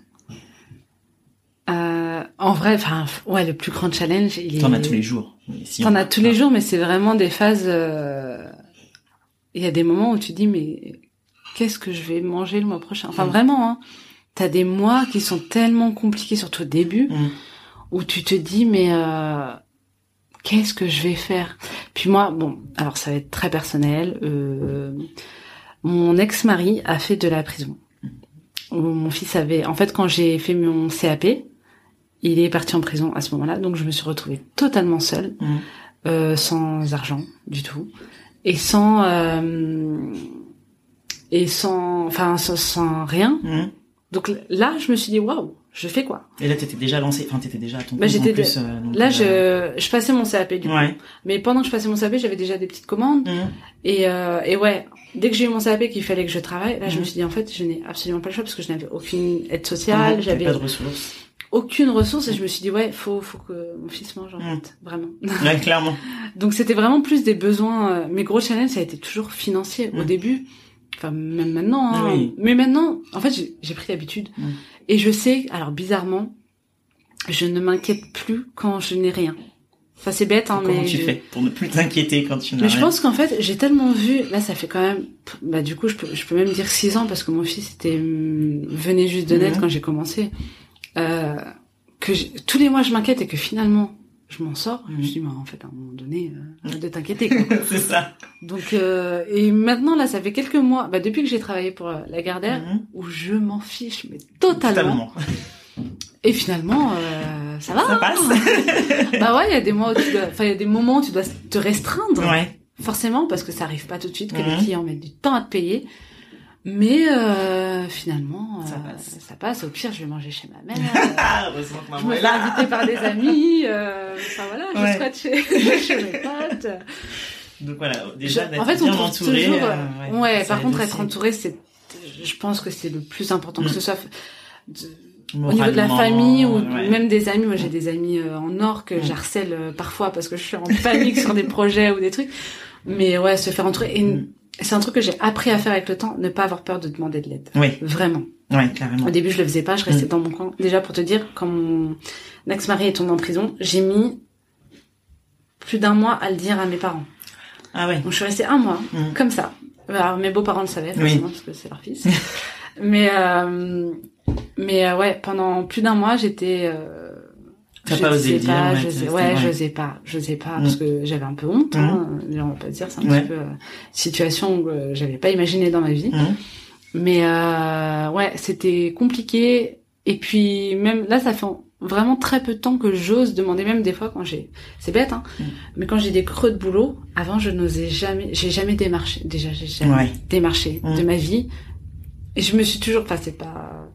Euh, en vrai, enfin, ouais, le plus grand challenge, il T'en as tous les jours. T'en as tous les jours, mais c'est vraiment des phases euh, il y a des moments où tu dis mais qu'est-ce que je vais manger le mois prochain? Enfin mm. vraiment, hein, t'as des mois qui sont tellement compliqués, surtout au début, mm. où tu te dis mais euh, qu'est-ce que je vais faire? Puis moi, bon, alors ça va être très personnel. Euh, mon ex-mari a fait de la prison. Mm. Mon fils avait, en fait, quand j'ai fait mon CAP, il est parti en prison à ce moment-là, donc je me suis retrouvée totalement seule, euh, sans argent du tout et sans euh, et sans enfin sans, rien. Mmh. Donc là, je me suis dit waouh, je fais quoi? Et là, t'étais déjà lancé, enfin t'étais déjà à ton bah, j'étais plus. Euh, là, euh, je je passais mon CAP du coup. Mais pendant que je passais mon CAP, j'avais déjà des petites commandes. Mmh. Et euh, et ouais, dès que j'ai eu mon CAP qu'il fallait que je travaille, là, je me mmh. suis dit en fait, je n'ai absolument pas le choix parce que je n'avais aucune aide sociale, j'avais pas de ressources aucune ressource et je me suis dit ouais faut faut que mon fils mange en fait vraiment ouais, clairement donc c'était vraiment plus des besoins euh, mes gros challenges ça a été toujours financier au mm. début enfin même maintenant hein. mais maintenant en fait j'ai pris l'habitude mm. et je sais alors bizarrement je ne m'inquiète plus quand je n'ai rien Enfin, c'est bête, hein, Comment mais. tu fais pour ne plus t'inquiéter quand tu n'as Mais je pense qu'en fait, j'ai tellement vu, là, ça fait quand même, bah, du coup, je peux, je peux même dire six ans parce que mon fils était, hum, venait juste de naître mm. quand j'ai commencé. Euh, que tous les mois je m'inquiète et que finalement je m'en sors, je me dis, mais en fait, à un moment donné, euh, de t'inquiéter. c'est ça. Donc, euh, et maintenant, là, ça fait quelques mois, bah, depuis que j'ai travaillé pour euh, la Gardère, mhm. où je m'en fiche, mais totalement. Et finalement, ça va. Ça passe. bah ouais, il y a des mois où tu dois, enfin, il y a des moments où tu dois te restreindre. Ouais. Forcément, parce que ça arrive pas tout de suite, que les mhm. clients mettent du temps à te payer. Mais euh, finalement, ça, euh, passe. ça passe. Au pire, je vais manger chez ma mère. je me fais inviter par des amis. Euh, enfin voilà, je squatte chez, chez mes potes. Donc voilà, déjà d'être en fait, bien entouré. Toujours, euh, ouais, ouais par contre, être entouré, c'est, je pense que c'est le plus important que ce mm. soit. au niveau de la famille ou même des amis. Moi, j'ai des amis en or que mm. j'harcèle parfois parce que je suis en panique sur des projets ou des trucs. Mais ouais, se faire entourer. Et mm c'est un truc que j'ai appris à faire avec le temps, ne pas avoir peur de demander de l'aide. Oui. Vraiment. Oui, carrément. Au début, je le faisais pas, je restais mm. dans mon coin. Déjà, pour te dire, quand mon ex-mari est tombé en prison, j'ai mis plus d'un mois à le dire à mes parents. Ah ouais. Donc, je suis restée un mois, mm. comme ça, Alors, mes beaux-parents le savaient, forcément, parce que c'est leur fils. mais euh, mais ouais, pendant plus d'un mois, j'étais T'as pas osé dire pas, je ouais, je sais pas, je sais pas, parce que j'avais un peu honte, hein, on va pas dire, c'est un petit peu euh, situation que euh, j'avais pas imaginé dans ma vie. Mais euh, ouais, c'était compliqué. Et puis même là, ça fait vraiment très peu de temps que j'ose demander, même des fois quand j'ai, c'est bête, hein, mais quand j'ai des creux de boulot, avant je n'osais jamais, j'ai jamais démarché, déjà j'ai jamais démarché de ma vie. Et je me suis toujours, enfin c'est pas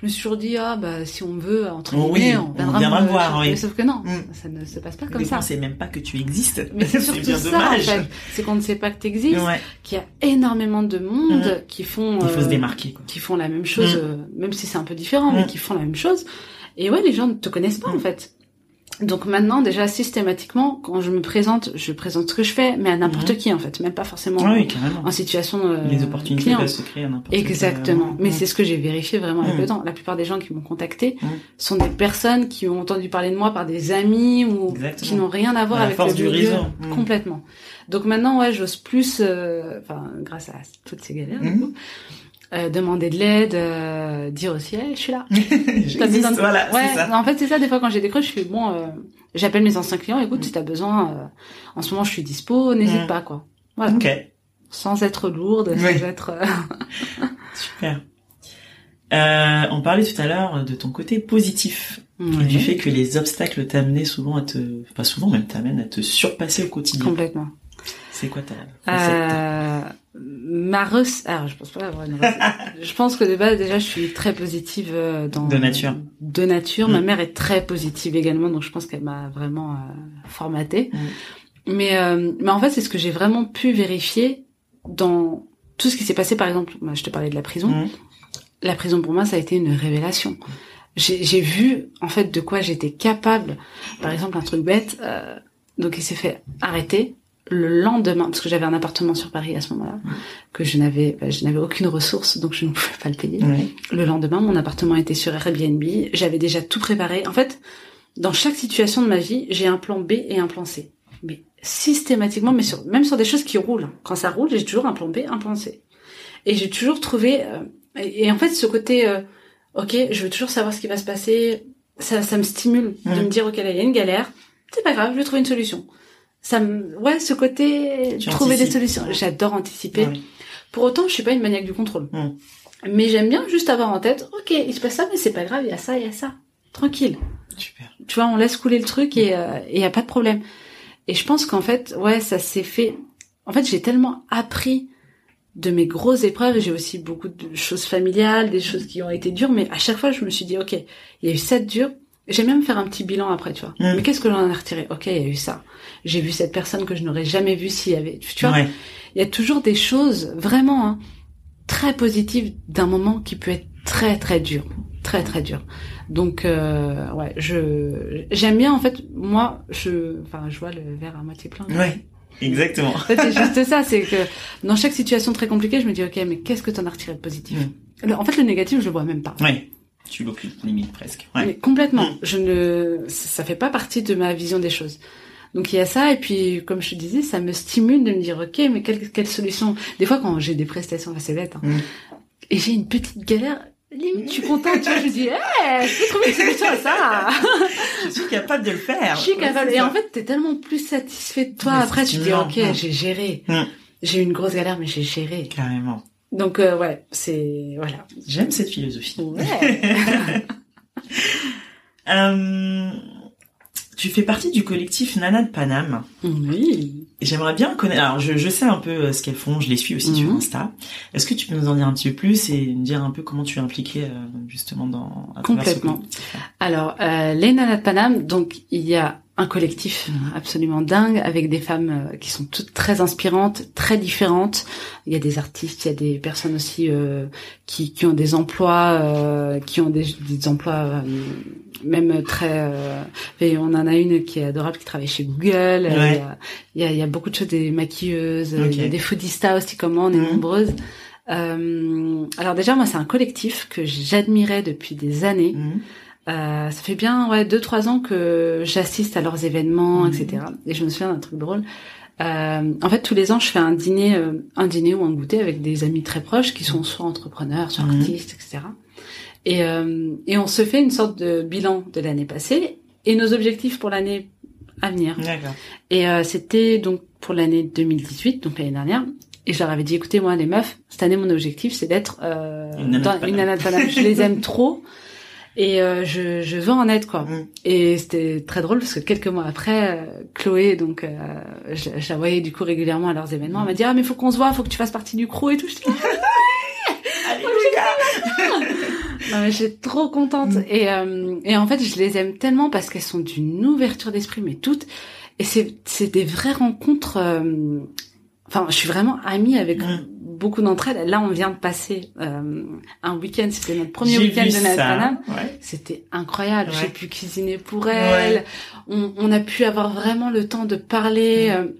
je me suis toujours dit ah bah si on veut entre guillemets on viendra, me voir oui. sauf que non mm. ça ne se passe pas comme ça c'est même pas que tu existes mais c'est surtout bien ça dommage. en fait c'est qu'on ne sait pas que tu existes qu'il y a énormément de monde mm. qui font il faut se euh, démarquer quoi. qui font la même chose mm. euh, même si c'est un peu différent mais qui font la même chose et ouais les gens ne te connaissent pas en fait donc maintenant, déjà systématiquement, quand je me présente, je présente ce que je fais, mais à n'importe qui en fait, même pas forcément en, situation euh, les opportunités peuvent se créer à n'importe Exactement. mais c'est ce que j'ai vérifié vraiment avec le temps. La plupart des gens qui m'ont contacté sont des personnes qui ont entendu parler de moi par des amis ou qui n'ont rien à voir avec le du réseau. complètement. Donc maintenant, ouais, j'ose plus, euh, enfin, grâce à toutes ces galères, euh, demander de l'aide, euh, dire aussi, hey, je suis là. besoin de... voilà, ouais, ça. En fait, c'est ça. Des fois, quand j'ai des creux, je fais bon, euh, j'appelle mes anciens clients. Écoute, si t'as besoin, en ce moment, je suis dispo, n'hésite mm. pas, quoi. Voilà. Ok. Sans être lourde, sans être. Super. on parlait tout à l'heure de ton côté positif, du fait que les obstacles t'amenaient souvent à te, pas souvent même t'amènent à te surpasser au quotidien. Complètement. C'est quoi ta Ma recette. Alors, je pense pas avoir une recette. je pense que de base, déjà, je suis très positive euh, dans. De nature. De nature. Ma mm. mère est très positive également, donc je pense qu'elle m'a vraiment euh, formatée. Mm. Mais, euh, mais en fait, c'est ce que j'ai vraiment pu vérifier dans tout ce qui s'est passé. Par exemple, moi, je te parlais de la prison. Mm. La prison pour moi, ça a été une révélation. J'ai vu en fait de quoi j'étais capable. Par exemple, un truc bête. donc, il s'est fait arrêter le lendemain, parce que j'avais un appartement sur Paris à ce moment-là, que je n'avais, bah, je n'avais aucune ressource, donc je ne pouvais pas le payer. Le lendemain, mon appartement était sur Airbnb, j'avais déjà tout préparé. En fait, dans chaque situation de ma vie, j'ai un plan B et un plan C. Mais systématiquement, mais sur, même sur des choses qui roulent. Quand ça roule, j'ai toujours un plan B, un plan C. Et j'ai toujours trouvé, euh, et, en fait, ce côté, euh, ok, je veux toujours savoir ce qui va se passer, ça, ça me stimule de me dire, ok, là, il y a une galère, c'est pas grave, je vais trouver une solution ça me ouais ce côté trouver des solutions. J'adore anticiper. Pour autant je suis pas une maniaque du contrôle. Hmm. mais j'aime bien juste avoir en tête ok il se passe ça mais c'est pas grave il y a ça il y a ça. Tranquille. Super. Tu vois on laisse couler le truc et il euh, y a pas de problème. Et je pense qu'en fait ouais ça s'est fait. En fait j'ai tellement appris de mes grosses épreuves j'ai aussi beaucoup de choses familiales des choses qui ont été dures mais à chaque fois je me suis dit ok il y a eu cette dure J'aime même faire un petit bilan après, tu vois. Hmm. Mais qu'est-ce que j'en ai retiré? Ok, il y a eu ça j'ai vu cette personne que je n'aurais jamais vue s'il y avait, tu vois, il y a toujours des choses vraiment hein, très positives d'un moment qui peut être très très dur, très très dur. Donc euh, ouais, je j'aime bien en fait moi je enfin je vois le verre à moitié plein. Ouais. Exactement. En fait, c'est juste ça, c'est que dans chaque situation très compliquée, je me dis ok, mais qu'est-ce que t'en as retiré de positif? Mm. En fait, le négatif, je le vois même pas. Ouais. Tu l'occultes limite presque. Ouais. Mais complètement. Mm. Je ne, ça fait pas partie de ma vision des choses. Donc il y a ça et puis comme je te disais, ça me stimule de me dire ok mais quelle, quelle solution? Des fois quand j'ai des prestations assez bêtes hein, mm. et j'ai une petite galère, limite je suis contente, tu vois, je dis hey, je peux trouver une solution à ça. je suis capable de le faire. Je suis capable et en fait t'es tellement plus satisfait de toi après tu dis ok mm. j'ai géré. Mm. J'ai eu une grosse galère mais j'ai géré. Carrément. Donc euh, ouais c'est voilà. J'aime cette philosophie. Ouais. euh... Tu fais partie du collectif Nana de Paname. Oui. J'aimerais bien connaître. Alors, je, je sais un peu euh, ce qu'elles font. Je les suis aussi sur mhm. Insta. Est-ce que tu peux nous en dire un petit peu plus et nous dire un peu comment tu es impliquée euh, justement dans complètement. Alors, euh, les Nana de Paname. Donc, il y a un collectif absolument dingue avec des femmes euh, qui sont toutes très inspirantes, très différentes. Il y a des artistes, il y a des personnes aussi qui, qui ont des emplois, qui ont des, des emplois même très euh, et on en a une qui est adorable qui travaille chez Google il, y a, il, y a, beaucoup de choses des maquilleuses il y a des foodistas aussi comme moi on est mhm. nombreuses euh, alors déjà moi c'est un collectif que j'admirais depuis des années mhm. euh, ça fait bien ouais deux trois ans que j'assiste à leurs événements mhm. etc et je me souviens d'un truc drôle Euh, en fait, tous les ans, je fais un dîner, euh, un dîner ou un goûter avec des amis très proches qui sont soit entrepreneurs, soit artistes, etc. Et, euh, et on se fait une sorte de bilan de l'année passée et nos objectifs pour l'année à venir. Et euh, c'était donc pour l'année 2018, donc l'année dernière. Et je leur avais dit, écoutez, moi, les meufs, cette année, mon objectif, c'est d'être euh, une nana Je les aime trop et euh, je, je veux en être quoi. Mm. Et c'était très drôle parce que quelques mois après, euh, Chloé, donc euh, je, je, la voyais du coup régulièrement à leurs événements, elle m'a dit ah mais faut qu'on se voit, faut que tu fasses partie du crew et tout. Je dis, Allez, non, mais j'ai trop contente mm. et euh, et en fait je les aime tellement parce qu'elles sont d'une ouverture d'esprit mais toutes et c'est c'est des vraies rencontres. Enfin, je suis vraiment amie avec mm beaucoup d'entre elles. Là, on vient de passer euh, un week-end. C'était notre premier week-end de Nathalie. C'était incroyable. J'ai pu cuisiner pour elle. On, on, a pu avoir vraiment le temps de parler. Mm.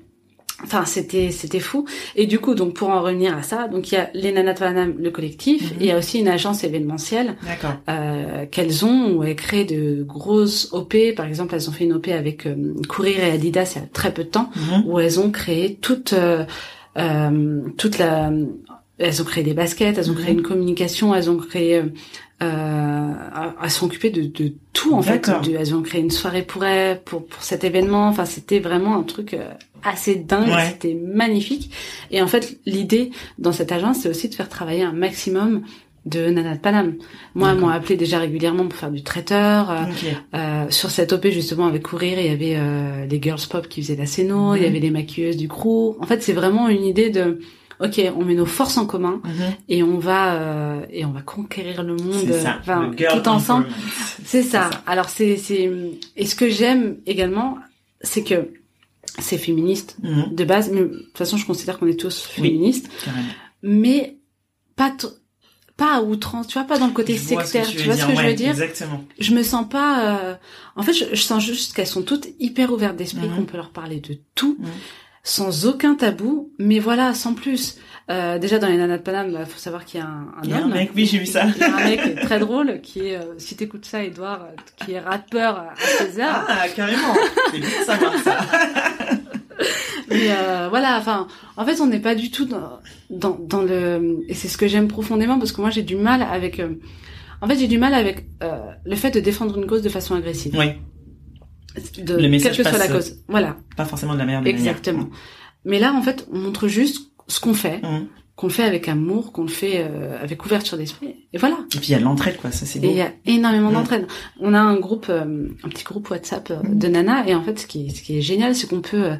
Euh, enfin, c'était c'était fou. Et du coup, donc pour en revenir à ça, donc il y a les Nanas le collectif, et il y a aussi une agence événementielle euh, qu'elles ont où elles créent de grosses OP. Par exemple, elles ont fait une OP avec euh, Courir et Adidas il y a très peu de temps, mm-hmm. où elles ont créé toute euh, euh, toute la elles ont créé des baskets, elles ont créé mhm. une communication, elles ont créé, euh, elles sont occupées de, de tout en fait. elles ont créé une soirée pour elles, pour pour cet événement. Enfin, c'était vraiment un truc euh, assez dingue. C'était magnifique. Et en fait, l'idée dans cette agence, c'est aussi de faire travailler un maximum de Nana de Paname. Moi, m'ont appelé déjà régulièrement pour faire du traiteur. Euh, euh, sur cette OP, justement, avec Courir, il y avait euh, les girls pop qui faisaient la scéno, il y avait les maquilleuses du crew. En fait, c'est vraiment une idée de, ok, on met nos forces en commun mhm. et on va euh, et on va conquérir le monde, enfin, tout ensemble. C'est ça. Alors c'est c'est et ce que j'aime également, c'est que c'est féministe mhm. de base. Mais de toute façon, je considère qu'on est tous féministes, mais pas pas à outrance, tu vois, pas dans le côté sectaire, tu, vois ce que je veux dire? Exactement. Je me sens pas. Euh... En fait, je, sens juste qu'elles sont toutes hyper ouvertes d'esprit, mhm. qu'on peut leur parler de tout. Sans aucun tabou. Mais voilà, sans plus. Euh, déjà dans les nanas de Paname, il bah, faut savoir qu'il y a un, un il y a un mec, oui, j'ai vu ça. Il y a un mec très drôle qui est, euh, si t'écoutes ça, Edouard, qui est rappeur à 16 heures. Ah, carrément. C'est bien savoir ça. Mais euh, voilà, enfin, en fait, on n'est pas du tout dans, dans, dans le... Et c'est ce que j'aime profondément, parce que moi, j'ai du mal avec... Euh, en fait, j'ai du mal avec euh, le fait de défendre une cause de façon agressive. Oui. De, le message quelle que soit la cause. Voilà. Pas forcément de la meilleure Exactement. Mais là, en fait, on montre juste ce qu'on fait. Mmh. qu'on le fait avec amour, qu'on le fait euh, avec ouverture d'esprit, et voilà. Et puis il y a l'entraide, quoi, ça c'est beau. Et il y a énormément mmh. d'entraide. On a un groupe, euh, un petit groupe WhatsApp euh, mmh. de Nana, et en fait, ce qui est, ce qui est génial, c'est qu'on peut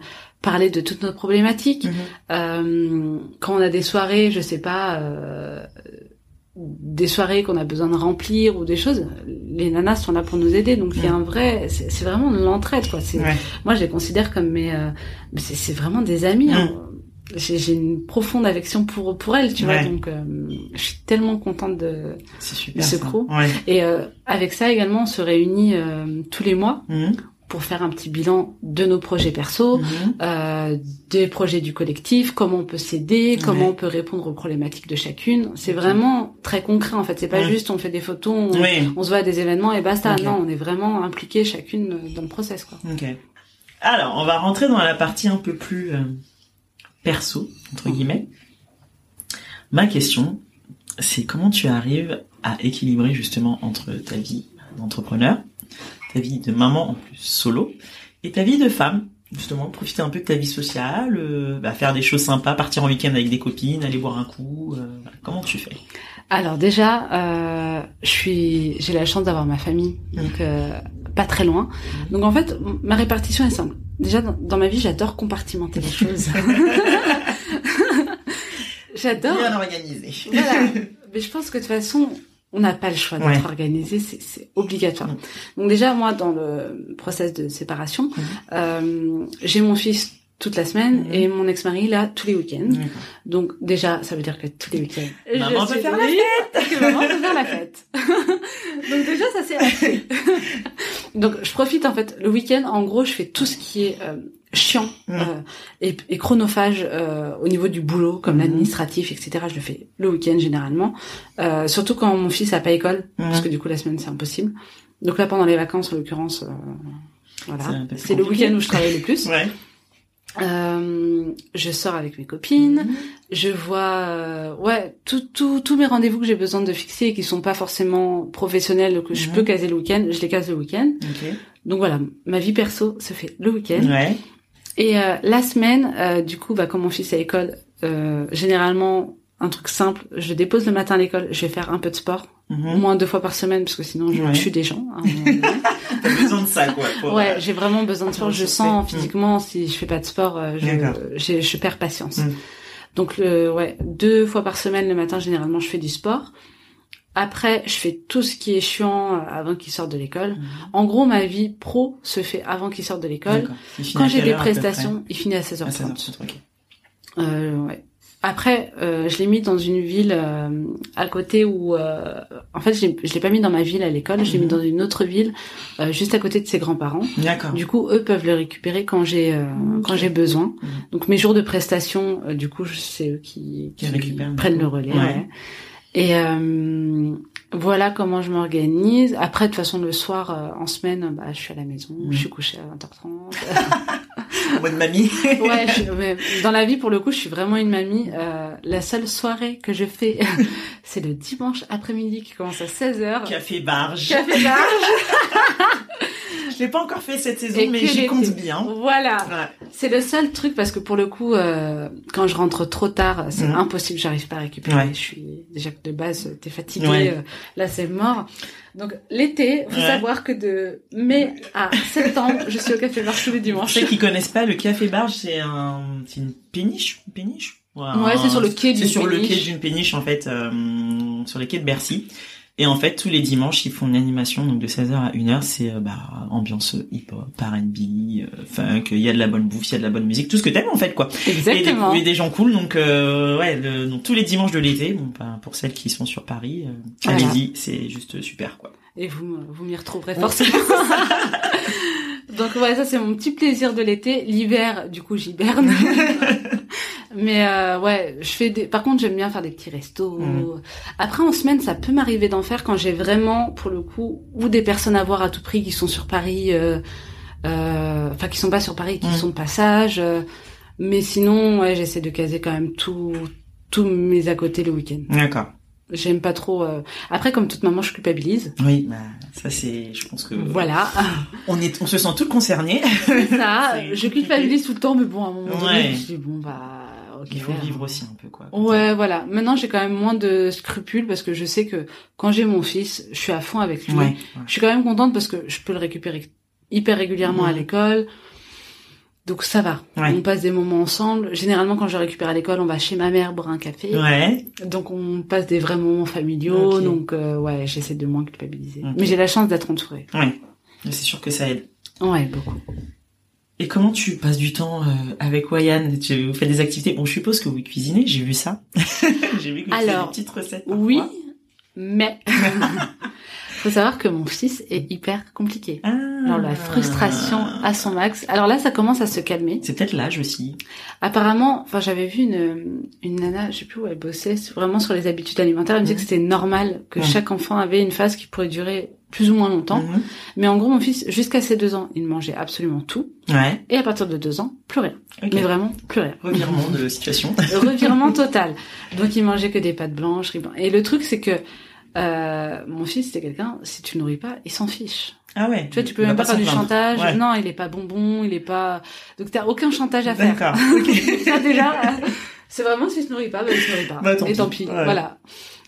parler de toutes nos problématiques. Euh, quand on a des soirées, je sais pas, euh, des soirées qu'on a besoin de remplir ou des choses, les nanas sont là pour nous aider. Donc il y a un vrai, c'est vraiment de l'entraide quoi. Moi je les considère comme mes, euh, c'est vraiment des amis. Hein. J'ai une profonde affection pour pour elles, tu vois. Donc euh, je suis tellement contente de, super, ce crew. Et euh, avec ça également, on se réunit tous les mois pour faire un petit bilan de nos projets perso, mhm. euh, des projets du collectif, comment on peut s'aider, comment on peut répondre aux problématiques de chacune. C'est vraiment très concret en fait. C'est pas juste on fait des photos, on, se voit à des événements et basta. Non, on est vraiment impliqué chacune dans le process quoi. Ok. Alors, on va rentrer dans la partie un peu plus euh, perso entre guillemets. Ma question, c'est comment tu arrives à équilibrer justement entre ta vie d'entrepreneur ta vie de maman en plus solo et ta vie de femme. Justement profiter un peu de ta vie sociale euh, bah, faire des choses sympas partir en week-end avec des copines aller boire un coup euh, comment tu fais? Alors déjà euh, je suis j'ai la chance d'avoir ma famille donc pas très loin. Donc en fait ma répartition est simple. Déjà dans, ma vie j'adore compartimenter les choses. J'adore. Bien organisé. Voilà. Mais je pense que de toute façon on n'a pas le choix d'être organisé, c'est obligatoire. Donc déjà, moi, dans le process de séparation, euh, j'ai mon fils toute la semaine mhm. et mon ex-mari là tous les week-ends. Donc déjà, ça veut dire que tous les week-ends, maman peut faire la fête. maman peut faire la fête. Donc déjà, ça c'est Donc je profite en fait le week-end. En gros, je fais tout ce qui est euh, chiant euh, et, et, chronophage euh, au niveau du boulot, comme mhm. l'administratif, etc. Je le fais le week-end généralement, euh, surtout quand mon fils a pas école, parce que du coup la semaine c'est impossible. Donc là pendant les vacances en l'occurrence, voilà, c'est le week-end où je travaille le plus. Euh, je sors avec mes copines, mhm. je vois euh, ouais tout, tous mes rendez-vous que j'ai besoin de fixer et qui sont pas forcément professionnels que je mhm. peux caser le week-end, je les case le week-end. Donc voilà, ma vie perso se fait le week-end. Ouais. Et euh, la semaine, euh, du coup, bah, comme mon fils est à l'école, généralement un truc simple, je dépose le matin à l'école, je vais faire un peu de sport, mhm. au moins deux fois par semaine parce que sinon je tue des gens. Hein, T'as besoin de ça quoi. ouais, j'ai vraiment besoin de sport. Je sens mm. physiquement si je fais pas de sport, euh, je, je, perds patience. Mm. Donc le ouais, deux fois par semaine le matin généralement je fais du sport. Après, je fais tout ce qui est chiant euh, avant qu'il sorte de l'école. Mm. En gros, ma vie pro se fait avant qu'il sorte de l'école. Quand j'ai des prestations, il finit à 16h30. À 16h30 euh, ouais. Après, euh, je l'ai mis dans une ville euh, à côté où, euh, en fait, je l'ai pas mis dans ma ville à l'école, je l'ai mis mhm. dans une autre ville, euh, juste à côté de ses grands-parents. D'accord. Du coup, eux peuvent le récupérer quand j'ai quand j'ai besoin. Mhm. Donc mes jours de prestation, du coup, c'est eux qui, qui, prennent le relais. Ouais. Et voilà comment je m'organise. Après, de toute façon, le soir, en semaine, bah, je suis à la maison, je mhm. suis couchée à 20h30. en mode mamie. ouais, je, dans la vie, pour le coup, je suis vraiment une mamie. Euh, la seule soirée que je fais, c'est le dimanche après-midi qui commence à 16h. Café barge. Café barge. je l'ai pas encore fait cette saison, mais j'y compte bien. Voilà. C'est le seul truc parce que pour le coup, euh, quand je rentre trop tard, c'est mhm. impossible, j'arrive pas à récupérer. Je suis déjà que de base, t'es fatigué. Euh, là, c'est mort. Donc l'été, faut savoir que de mai à septembre, je suis au café barge tous les dimanches. Ceux qui connaissent pas, le café barge, c'est un, c'est une péniche, péniche? Ouais, c'est sur le quai d'une C'est sur le quai d'une péniche en fait, euh, sur les quais de Bercy. Et en fait, tous les dimanches, ils font une animation, donc de 16h à 1h, c'est euh, bah, ambiance hip-hop, R&B, euh, funk, il y a de la bonne bouffe, il y a de la bonne musique, tout ce que t'aimes en fait, quoi. Exactement. Et des, des gens cool, donc euh, ouais, donc tous les dimanches de l'été, bon, bah, pour celles qui sont sur Paris, euh, allez-y, c'est juste super, quoi. Et vous, vous m'y retrouverez forcément. donc voilà, ça c'est mon petit plaisir de l'été. L'hiver, du coup, j'hiberne. Mais euh, ouais, je fais des. Par contre, j'aime bien faire des petits restos. Mhm. Après, en semaine, ça peut m'arriver d'en faire quand j'ai vraiment, pour le coup, ou des personnes à voir à tout prix qui sont sur Paris, euh, euh, enfin qui sont pas sur Paris, qui mhm. sont de passage. Euh, mais sinon, ouais, j'essaie de caser quand même tout, tous mes à côté le week-end. D'accord. J'aime pas trop. Euh, Après, comme toute maman, je culpabilise. Oui, bah, ça c'est. Je pense que. Voilà. On est, on se sent toutes concernées. ça. je culpabilise tout le temps, mais bon, à un moment donné, je dis bon bah il faut vivre aussi un peu quoi. Ouais, voilà. Maintenant, j'ai quand même moins de scrupules parce que je sais que quand j'ai mon fils, je suis à fond avec lui. Je suis quand même contente parce que je peux le récupérer hyper régulièrement à l'école. Donc ça va. On passe des moments ensemble. Généralement, quand je récupère à l'école, on va chez ma mère boire un café. Ouais. Donc on passe des vrais moments familiaux. Donc euh, ouais, j'essaie de moins culpabiliser. Mais j'ai la chance d'être entourée. Ouais. C'est sûr que ça aide. Ouais, beaucoup. Et comment tu passes du temps euh, avec Wayan? Tu fais des activités? Bon, je suppose que vous cuisinez, j'ai vu ça. j'ai vu que vous Alors, des petites recettes. Oui, mais faut savoir que mon fils est hyper compliqué. Ah. Alors la frustration à son max. Alors là, ça commence à se calmer. C'est peut-être l'âge aussi. Apparemment, enfin j'avais vu une une nana, je sais plus où elle bossait, vraiment sur les habitudes alimentaires. Elle me disait que c'était normal que chaque enfant avait une phase qui pourrait durer plus ou moins longtemps. Mhm. Mais en gros, mon fils, jusqu'à ses deux ans, il mangeait absolument tout. Ouais. Et à partir de deux ans, plus rien. Mais vraiment, plus rien. Revirement de situation. Revirement total. Donc, il mangeait que des pâtes blanches. Et le truc, c'est que euh, mon fils, c'est quelqu'un, si tu nourris pas, il s'en fiche. Ah ouais. Tu vois, tu peux même pas, faire du chantage. Non, il est pas bonbon, il est pas. Donc t'as aucun chantage à faire. D'accord. ça déjà, c'est vraiment s'il se nourrit pas, ben il se nourrit pas. Bah, Et tant pis. Voilà.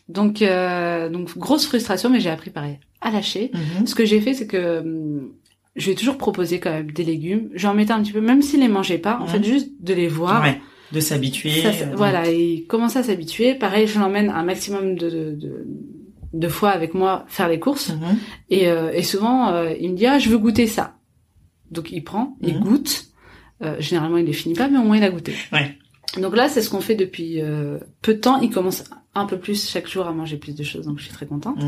Donc, euh, donc grosse frustration, mais j'ai appris pareil à lâcher. Mhm. Ce que j'ai fait, c'est que hum, je lui ai toujours proposé quand même des légumes. J'en mettais un petit peu, même s'il les mangeait pas. En mhm. fait, juste de les voir. Ouais, de s'habituer. Euh, voilà, et commencer à s'habituer. Pareil, je l'emmène un maximum de, de, de, de, fois avec moi faire les courses. Mhm. Et, euh, et souvent, euh, il me dit ah je veux goûter ça. Donc il prend, il goûte. généralement, il les finit pas, mais au moins il a goûté. Ouais. Donc là, c'est ce qu'on fait depuis peu de temps. Il commence un peu plus chaque jour à manger plus de choses, donc je suis très contente.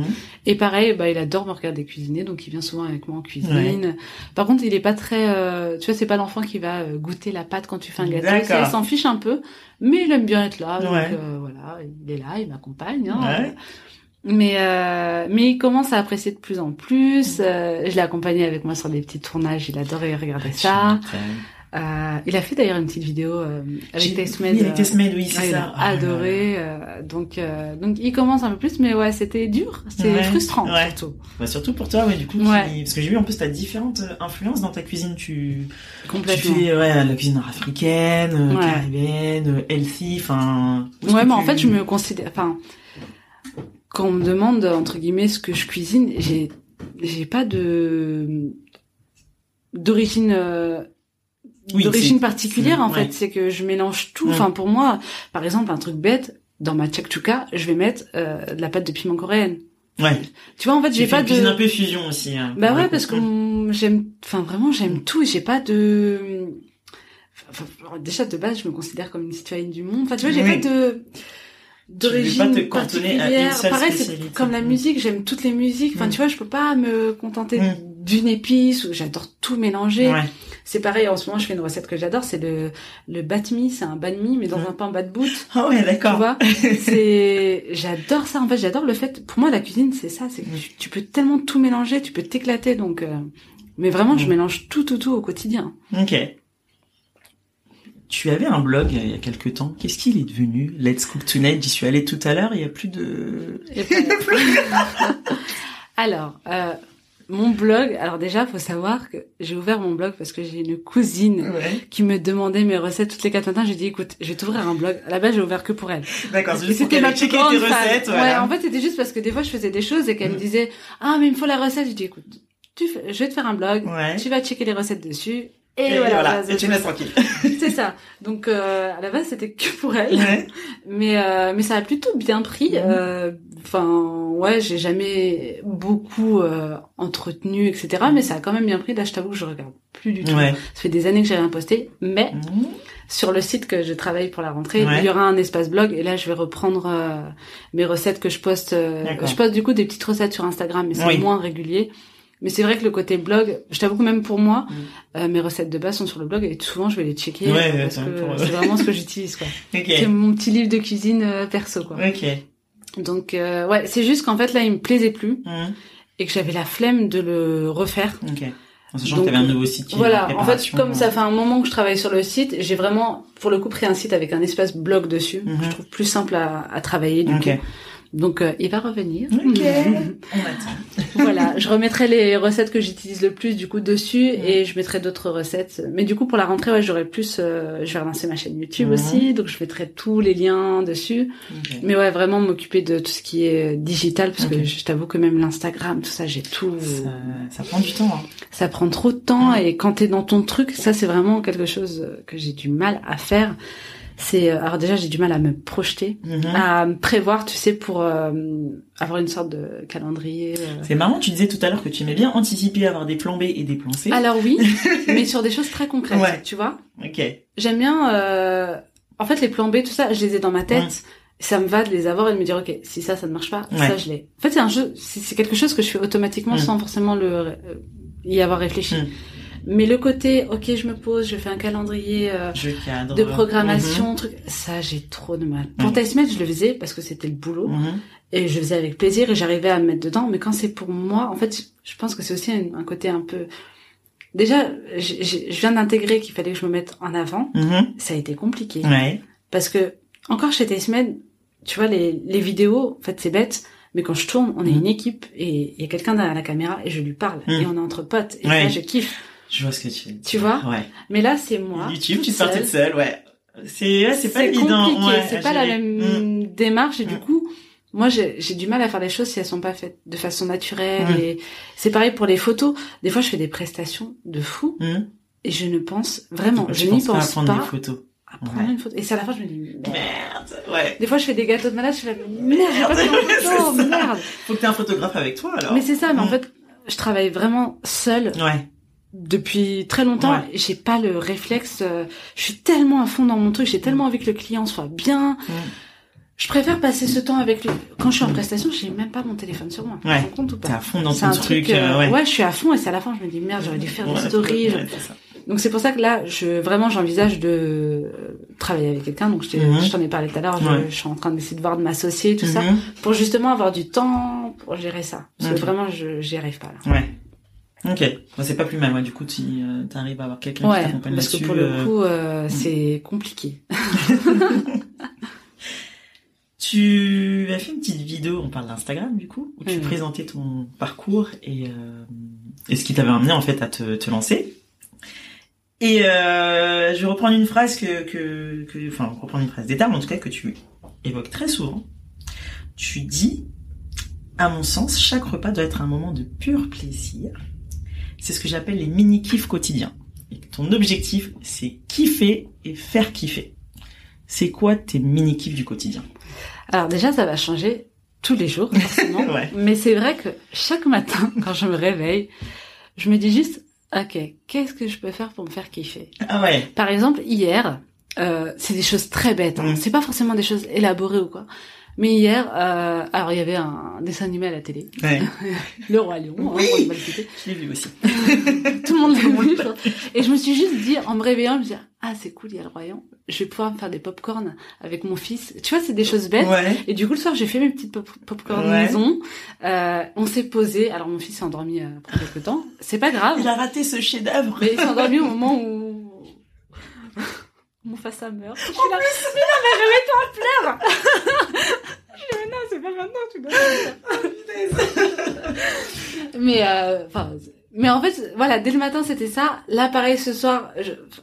Et pareil, bah il adore me regarder cuisiner, donc il vient souvent avec moi en cuisine. Par contre, il est pas très, euh, tu vois, c'est pas l'enfant qui va euh, goûter la pâte quand tu fais un gâteau. Il s'en fiche un peu, mais il aime bien être là, donc euh, voilà, il est là, il m'accompagne. Hein, mais mais il commence à apprécier de plus en plus. je l'ai accompagné avec moi sur des petits tournages, il adorait regarder ah, ça. Euh, il a fait d'ailleurs une petite vidéo euh, avec Testmed. Avec Testmed, oui, c'est ça. Ah, adoré. Euh, donc, euh, donc il commence un peu plus, mais ouais, c'était dur, c'était frustrant surtout. Bah, surtout pour toi, ouais, du coup, parce que j'ai vu en plus t'as différentes influences dans ta cuisine. Tu, Complètement. tu fais ouais, la cuisine africaine, caribéenne, healthy, enfin. Ouais, mais en fait, je me considère, enfin, quand on me demande entre guillemets ce que je cuisine, j'ai, j'ai pas de d'origine d'origine particulière en fait. C'est que je mélange tout. Enfin pour moi par exemple un truc bête dans ma chakchuka je vais mettre euh, de la pâte de piment coréenne. Ouais. Tu vois en fait j'ai pas de un peu fusion aussi hein, bah ouais parce que j'aime enfin vraiment j'aime tout j'ai pas de enfin, déjà de base je me considère comme une citoyenne du monde. Enfin tu vois j'ai pas de d'origine particulière. Pareil c'est comme la musique j'aime toutes les musiques. Enfin mm. tu vois je peux pas me contenter mm. D'une épice ou j'adore tout mélanger ouais c'est pareil, en ce moment, je fais une recette que j'adore, c'est le, le batmi, c'est un banh mi, mais dans un pain bat boot. Ah ouais, d'accord. Tu vois, c'est, j'adore ça, en fait, j'adore le fait, pour moi, la cuisine, c'est ça, c'est que tu, peux tellement tout mélanger, tu peux t'éclater, donc, euh, mais vraiment, je mélange tout, tout, tout au quotidien. Ok. Tu avais un blog il y a quelques temps. Qu'est-ce qu'il est devenu? Let's Cook Tonight J'y suis allée tout à l'heure. Il y a plus de. Alors, euh, mon blog, alors déjà, faut savoir que j'ai ouvert mon blog parce que j'ai une cousine qui me demandait mes recettes toutes les quatre matins. J'ai dit, écoute, je vais t'ouvrir un blog. À la base, j'ai ouvert que pour elle. D'accord, c'était ma checker tes recettes. Ouais, en fait, c'était juste parce que des fois, je faisais des choses et qu'elle me mm. disait, ah, mais il me faut la recette. J'ai dit, écoute, tu je vais te faire un blog. Tu vas checker les recettes dessus. Et, voilà, et tu me laisses tranquille. c'est ça. Donc euh, à la base c'était que pour elle, mais euh, mais ça a plutôt bien pris. Mm. Euh, enfin ouais, j'ai jamais beaucoup euh, entretenu, etc. Mais ça a quand même bien pris. Là, je t'avoue que je regarde plus du tout. Ça fait des années que j'ai rien posté, mais mhm. sur le site que je travaille pour la rentrée, il y aura un espace blog et là, je vais reprendre euh, mes recettes que je poste. Je poste du coup des petites recettes sur Instagram, mais c'est moins régulier. Mais c'est vrai que le côté blog, je t'avoue que même pour moi, mhm. mes recettes de base sont sur le blog et souvent je vais les checker parce que c'est vraiment ce que j'utilise quoi. C'est mon petit livre de cuisine perso quoi. Ok. Donc euh, ouais, c'est juste qu'en fait là, il me plaisait plus mmh. et que j'avais la flemme de le refaire. Ok. En sachant que t'avais un nouveau site. Voilà. En fait, comme ça fait un moment que je travaille sur le site, j'ai vraiment, pour le coup, pris un site avec un espace blog dessus. Mmh. Je trouve plus simple à, à travailler du coup. Donc euh, il va revenir. Ok. On attend. voilà, je remettrai les recettes que j'utilise le plus du coup dessus et je mettrai d'autres recettes. Mais du coup pour la rentrée, ouais, j'aurai plus. Euh, je vais relancer ma chaîne YouTube aussi, donc je mettrai tous les liens dessus. Mais ouais, vraiment m'occuper de tout ce qui est digital parce que je t'avoue que même l'Instagram, tout ça, j'ai tout. Ça, ça, prend du temps. Hein. Ça prend trop de temps et quand t'es dans ton truc, ça c'est vraiment quelque chose que j'ai du mal à faire c'est euh, alors déjà j'ai du mal à me projeter, mhm. à me prévoir, tu sais, pour euh, avoir une sorte de calendrier. Euh. C'est marrant, tu disais tout à l'heure que tu aimais bien anticiper, avoir des plans B et des plans C. Alors oui, mais sur des choses très concrètes, tu vois. Ok. J'aime bien. En fait, les plans B, tout ça, je les ai dans ma tête. Ça me va de les avoir et de me dire ok, si ça, ça ne marche pas, ça je l'ai. En fait, c'est un jeu, c'est quelque chose que je fais automatiquement mm. sans forcément le y avoir réfléchi. Mm. Mais le côté, ok, je me pose, je fais un calendrier euh, de programmation, mhm. truc, ça j'ai trop de mal. Pour Taïsmet, je le faisais parce que c'était le boulot mhm. et je faisais avec plaisir et j'arrivais à me mettre dedans. Mais quand c'est pour moi, en fait, je pense que c'est aussi un, côté un peu. Déjà, je viens d'intégrer qu'il fallait que je me mette en avant. Mhm. Ça a été compliqué parce que encore chez Taïsmet, tu vois les, les vidéos, en fait, c'est bête. Mais quand je tourne, on est une équipe et il y a quelqu'un derrière la caméra et je lui parle et on est entre potes et là je kiffe. Je vois ce que tu Tu vois Ouais. Mais là, c'est moi. YouTube, tu te sortais de seule, ouais. C'est ouais, c'est pas évident. Ouais, c'est pas la même mm. démarche et du mm. coup, moi j'ai du mal à faire les choses si elles sont pas faites de façon naturelle mm. et c'est pareil pour les photos. Des fois, je fais des prestations de fou et je ne pense vraiment, je n'y pense pas. À prendre des photos. À prendre une photo. Et c'est à la fin, je me dis merde. Ouais. Des fois, je fais des gâteaux de malade, je fais merde, j'ai pas photo, merde. Faut que t'aies un photographe avec toi alors. Mais c'est ça, mais en fait, je travaille vraiment seule. Ouais depuis très longtemps j'ai pas le réflexe euh, je suis tellement à fond dans mon truc j'ai tellement envie que le client soit bien. Je préfère passer ce temps avec lui. Quand je suis en prestation j'ai même pas mon téléphone sur moi. Ouais. compte ou pas t'es à fond dans ton truc, euh, ouais. ouais. je suis à fond et c'est à la fin je me dis merde j'aurais dû faire des stories. donc c'est pour ça que là je vraiment j'envisage de travailler avec quelqu'un. Donc je mhm. t'en ai parlé tout à l'heure je, suis en train d'essayer de voir de m'associer tout ça mhm. pour justement avoir du temps pour gérer ça. Parce que vraiment je j'y arrive pas là. Ouais Ok, c'est pas plus mal. Ouais, du coup, tu euh, arrives à avoir quelqu'un qui t'accompagne là-dessus. Parce que pour le euh, coup, euh, mm. c'est compliqué. tu as fait une petite vidéo, on parle d'Instagram du coup, où tu présentais ton parcours et, et ce qui t'avait amené en fait à te, te lancer. Et je vais reprendre une phrase que, que, que, enfin, reprendre une phrase des termes en tout cas que tu évoques très souvent. Tu dis, à mon sens, chaque repas doit être un moment de pur plaisir c'est ce que j'appelle les mini-kiffs quotidiens. Et ton objectif, c'est kiffer et faire kiffer. C'est quoi tes mini-kiffs du quotidien? Alors déjà, ça va changer tous les jours, forcément. Mais c'est vrai que chaque matin, quand je me réveille, je me dis juste, ok, qu'est-ce que je peux faire pour me faire kiffer? Ah ouais. Par exemple, hier, euh, c'est des choses très bêtes. Hein. Mm. C'est pas forcément des choses élaborées ou quoi. Mais hier, euh, alors il y avait un dessin animé à la télé, ouais. le roi lion. Hein, oui. Hein, je l'ai vu aussi. Tout le monde l'a vu. Et je me suis juste dit, en me réveillant, je me suis dit, ah c'est cool, il y a le roi lion. Je vais pouvoir me faire des pop-corn avec mon fils. Tu vois, c'est des choses bêtes. Ouais. Et du coup, le soir, j'ai fait mes petites pop-corn maison. Euh, on s'est posé. Alors mon fils s'est endormi euh, après quelques temps. C'est pas grave. Il a raté ce chef-d'œuvre. Mais il s'est endormi au moment où mon face à meurt. Je suis là, mais non, mais remets-toi en pleurs Je dis, non, c'est pas maintenant, tu dois Mais, euh, enfin, mais en fait, voilà, dès le matin, c'était ça. Là, pareil, ce soir,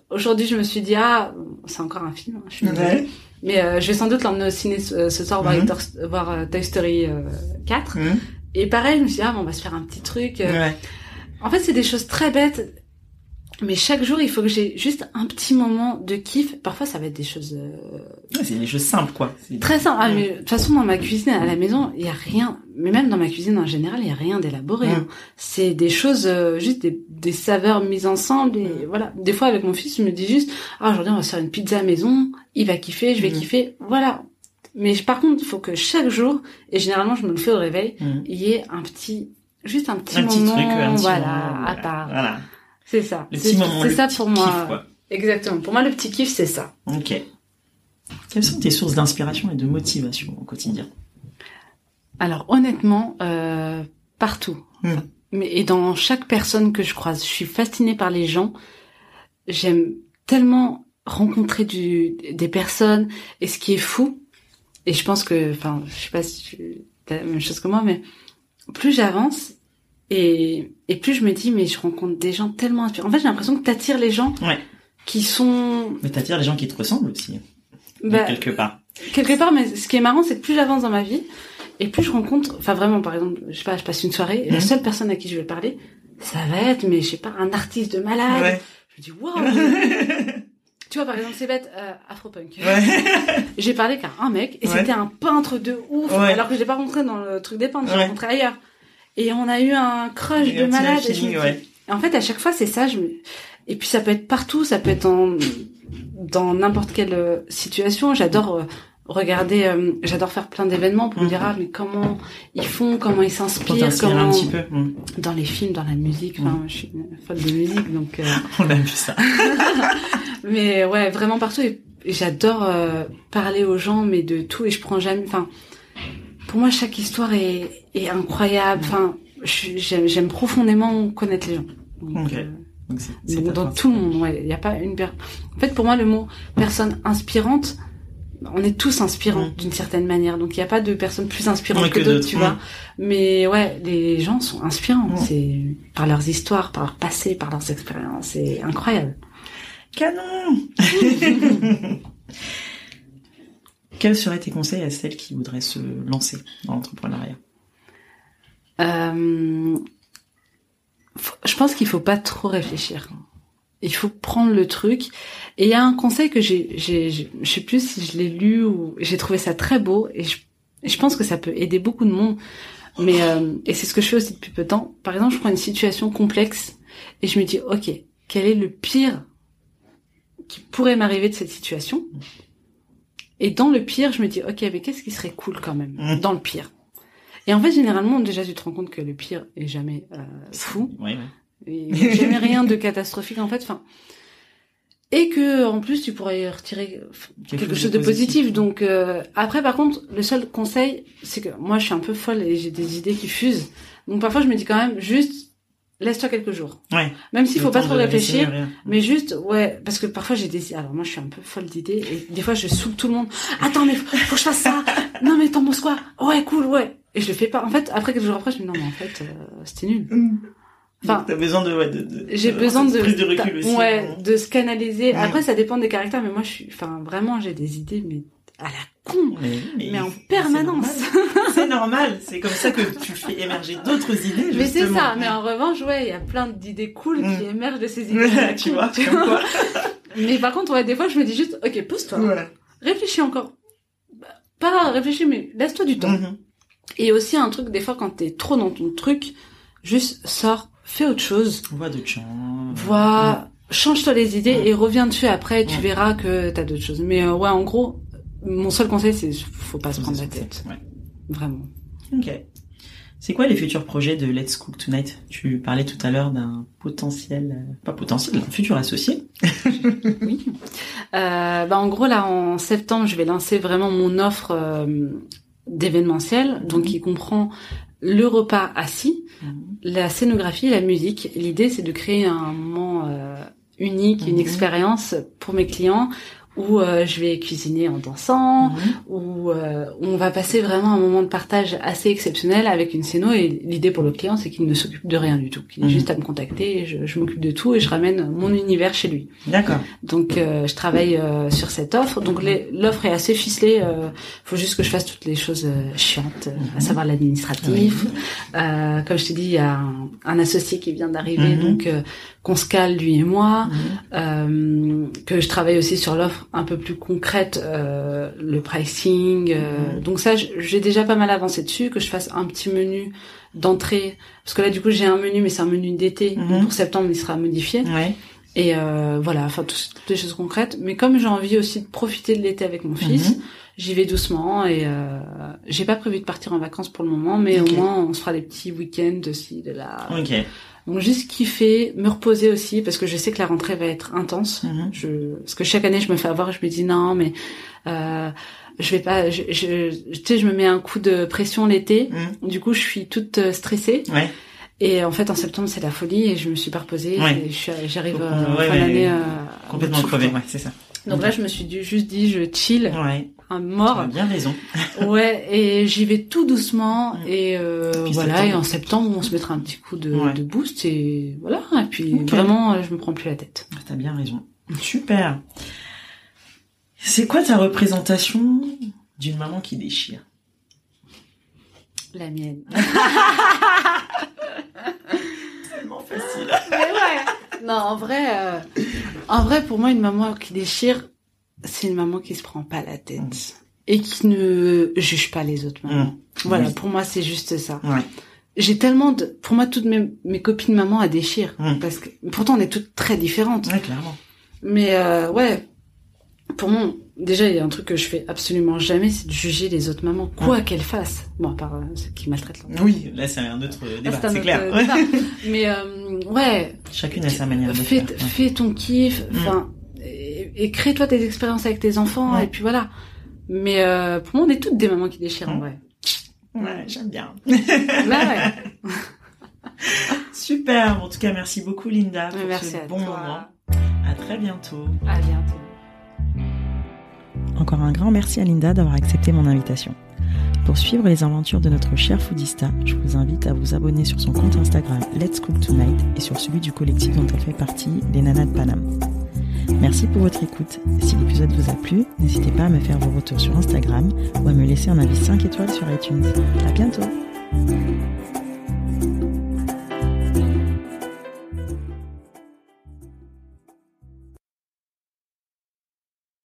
aujourd'hui, je me suis dit, ah, c'est encore un film, hein, je suis ouais. Mais euh, je vais sans doute l'emmener au ciné ce, soir, voir, mm voir euh, Toy Story 4. Mhm. Et pareil, je me suis dit, ah, bon, on va se faire un petit truc. Ouais. En fait, c'est des choses très bêtes mais chaque jour, il faut que j'ai juste un petit moment de kiff. Parfois, ça va être des choses. Euh... Ouais, c'est des choses simples, quoi. Très simples. Ah, mais de toute façon, dans ma cuisine à la maison, il y a rien. Mais même dans ma cuisine en général, il y a rien d'élaboré. Hein. C'est des choses, euh, juste des, des, saveurs mises ensemble. Et voilà. Des fois, avec mon fils, je me dis juste, ah aujourd'hui, on va faire une pizza à maison. Il va kiffer, je vais kiffer. Voilà. Mais par contre, il faut que chaque jour, et généralement, je me le fais au réveil, il y ait un petit, juste un petit moment, truc, un petit voilà, à part. Voilà. C'est ça. C'est ça pour moi. Exactement. Pour moi, le petit kiff, c'est ça. Ok. Quelles sont tes sources d'inspiration et de motivation au quotidien? Alors honnêtement, euh, partout. Hmm. Mais et dans chaque personne que je croise, je suis fascinée par les gens. J'aime tellement rencontrer du, des personnes. Et ce qui est fou, et je pense que, enfin, je sais pas si tu as la même chose que moi, mais plus j'avance, et, et plus je me dis, mais je rencontre des gens tellement inspirants. En fait, j'ai l'impression que t'attires les gens ouais. qui sont... Mais t'attires les gens qui te ressemblent aussi. Bah, quelque part. Quelque part, mais ce qui est marrant, c'est que plus j'avance dans ma vie, et plus je rencontre, enfin vraiment, par exemple, je sais pas, je passe une soirée, et la mhm. seule personne à qui je vais parler, ça va être, mais je sais pas, un artiste de malade. Ouais. Je me dis, waouh Tu vois, par exemple, c'est bête, euh, Afropunk. Ouais. j'ai parlé qu'à un mec, et c'était un peintre de ouf, alors que je l'ai pas rencontré dans le truc des peintres, j'ai rencontré ailleurs. Et on a eu un crush de malade. En fait, à chaque fois, c'est ça. Je Et puis ça peut être partout, ça peut être dans dans n'importe quelle euh, situation. J'adore euh, regarder, euh, j'adore faire plein d'événements pour me dire mhm. ah mais comment ils font, comment ils s'inspirent, comment un petit peu. Mhm. dans les films, dans la musique. Enfin, mhm. je suis une folle de musique, donc. On a vu ça. mais ouais, vraiment partout. Et j'adore parler aux gens, mais de tout. Et je prends jamais. Enfin, pour moi, chaque histoire est, est incroyable. Enfin, j'aime profondément connaître les gens. Donc, euh, dans tout le monde, ouais, il n'y a pas une personne. En fait, pour moi, le mot personne inspirante, on est tous inspirants mm. d'une certaine manière. Donc, il n'y a pas de personne plus inspirante que, d'autres, tu vois. Mm. Mais ouais, les gens sont inspirants. Mm. C'est par leurs histoires, par leur passé, par leurs expériences. C'est incroyable. Canon Quels seraient tes conseils à celles qui voudraient se lancer dans l'entrepreneuriat? Euh, Je pense qu'il faut pas trop réfléchir. Il faut prendre le truc. Et il y a un conseil que j'ai, je sais plus si je l'ai lu ou j'ai trouvé ça très beau et je, je, pense que ça peut aider beaucoup de monde. Mais euh, et c'est ce que je fais aussi depuis peu de temps. Par exemple, je prends une situation complexe et je me dis, ok, quel est le pire qui pourrait m'arriver de cette situation? Et dans le pire, je me dis, ok, mais qu'est-ce qui serait cool quand même mmh. dans le pire? Et en fait, généralement, déjà, tu te rends compte que le pire est jamais euh, fou. Oui, oui. Et jamais rien de catastrophique en fait. Enfin, et que en plus tu pourrais retirer quelque, chose de positif. Donc euh, après, par contre, le seul conseil, c'est que moi, je suis un peu folle et j'ai des idées qui fusent. Donc parfois, je me dis quand même juste laisse-toi quelques jours. Ouais. Même s'il faut pas trop réfléchir, mais juste, ouais, parce que parfois j'ai des, alors moi je suis un peu folle d'idées et des fois je saoule tout le monde. Attends, mais faut, que je fasse ça. non mais t'en penses quoi? Ouais, cool, ouais. Et je le fais pas. En fait, après quelques jours après, je me dis non mais en fait, euh, c'était nul. Mm. Enfin, t'as besoin de, ouais, de, de j'ai besoin de, prise de recul aussi. Ouais, de se canaliser. Après, ça dépend des caractères, mais moi, je suis, enfin, vraiment, j'ai des idées, mais à la con, mais, en permanence. C'est normal, c'est comme ça que tu fais émerger d'autres idées. Justement. Mais c'est ça, mais en revanche, ouais, il y a plein d'idées cool qui mm. émergent de ces idées. tu vois, tu vois. mais par contre, ouais, des fois, je me dis juste, ok, pose-toi, réfléchis encore. Pas réfléchis, mais laisse-toi du temps. Mm-hmm. Et aussi un truc, des fois, quand t'es trop dans ton truc, juste sors, fais autre chose. Vois d'autres choses. Vois, change-toi les idées et reviens dessus après, tu verras que t'as d'autres choses. Mais euh, ouais, en gros, mon seul conseil, c'est faut pas se prendre la tête. Ouais. Vraiment. Ok. C'est quoi les futurs projets de Let's Cook Tonight? Tu parlais tout à l'heure d'un potentiel, euh, pas potentiel, un futur associé. oui. Euh, bah en gros là, en septembre, je vais lancer vraiment mon offre euh, d'événementiel, donc mhm. qui comprend le repas assis, mhm. la scénographie, la musique. L'idée, c'est de créer un moment euh, unique, une mhm. expérience pour mes clients où euh, je vais cuisiner en dansant, mhm. où euh, on va passer vraiment un moment de partage assez exceptionnel avec une scéno. Et l'idée pour le client, c'est qu'il ne s'occupe de rien du tout, qu'il est mhm. juste à me contacter, je, je m'occupe de tout et je ramène mon univers chez lui. D'accord. Donc euh, je travaille sur cette offre. Donc l'offre est assez ficelée. Il faut juste que je fasse toutes les choses chiantes, à mhm. savoir l'administratif. comme je t'ai dit, il y a un, associé qui vient d'arriver, donc qu'on se cale lui et moi, euh, que je travaille aussi sur l'offre un peu plus concrète, euh, le pricing. Euh, donc ça, j'ai déjà pas mal avancé dessus, que je fasse un petit menu d'entrée, parce que là du coup j'ai un menu, mais c'est un menu d'été. Mhm. Pour septembre, il sera modifié. Ouais. Et voilà, enfin toutes, les choses concrètes. Mais comme j'ai envie aussi de profiter de l'été avec mon fils, mhm. j'y vais doucement et j'ai pas prévu de partir en vacances pour le moment, mais au moins on se fera des petits week-ends aussi de la. Ok. Donc juste kiffer, me reposer aussi parce que je sais que la rentrée va être intense. Mhm. Je, parce que chaque année je me fais avoir, je me dis non mais euh, je vais pas, je, je, tu sais, je me mets un coup de pression l'été. Mhm. Du coup, je suis toute euh, stressée. Ouais. Et en fait, en septembre, c'est la folie et je me suis pas reposée. Ouais. J'arrive euh, fin d'année. Euh, complètement crevée, ouais, c'est ça. Donc là, je me suis juste dit, je chill. Ouais un mort. Tu as bien raison. ouais, et j'y vais tout doucement mm. et euh, voilà. Et en septembre, on se mettra un petit coup de, de boost et voilà. Et puis vraiment, je me prends plus la tête. T'as bien raison. Super. C'est quoi ta représentation d'une maman qui déchire? La mienne. Tellement facile. Mais ouais. Non, en vrai, euh, en vrai, pour moi, une maman qui déchire, c'est une maman qui se prend pas la tête mm. et qui ne juge pas les autres mamans. Mm. Voilà, pour moi c'est juste ça. Ouais. J'ai tellement de, pour moi toutes mes, mes copines mamans à déchirent mm. parce que pourtant on est toutes très différentes. Ouais, clairement. Mais euh, ouais, pour moi déjà il y a un truc que je fais absolument jamais, c'est de juger les autres mamans quoi qu'elles fassent. Bon à part euh, ceux qui maltraitent leur Oui, là c'est un autre débat, c'est clair. Mais euh, ouais. Chacune a sa manière de fais, faire. Fais ton kiff. Enfin et, crée-toi tes expériences avec tes enfants et puis voilà. Mais euh, pour moi, on est toutes des mamans qui déchirent en vrai. Ouais, j'aime bien. Bah ouais. Super. En tout cas, merci beaucoup Linda pour merci ce bon moment. À très bientôt. À bientôt. Encore un grand merci à Linda d'avoir accepté mon invitation. Pour suivre les aventures de notre cher foodista, je vous invite à vous abonner sur son compte Instagram Let's Cook Tonight et sur celui du collectif dont elle fait partie, les Nanas de Paname. Merci pour votre écoute. Si l'épisode vous a plu, n'hésitez pas à me faire vos retours sur Instagram ou à me laisser un avis 5 étoiles sur iTunes. À bientôt!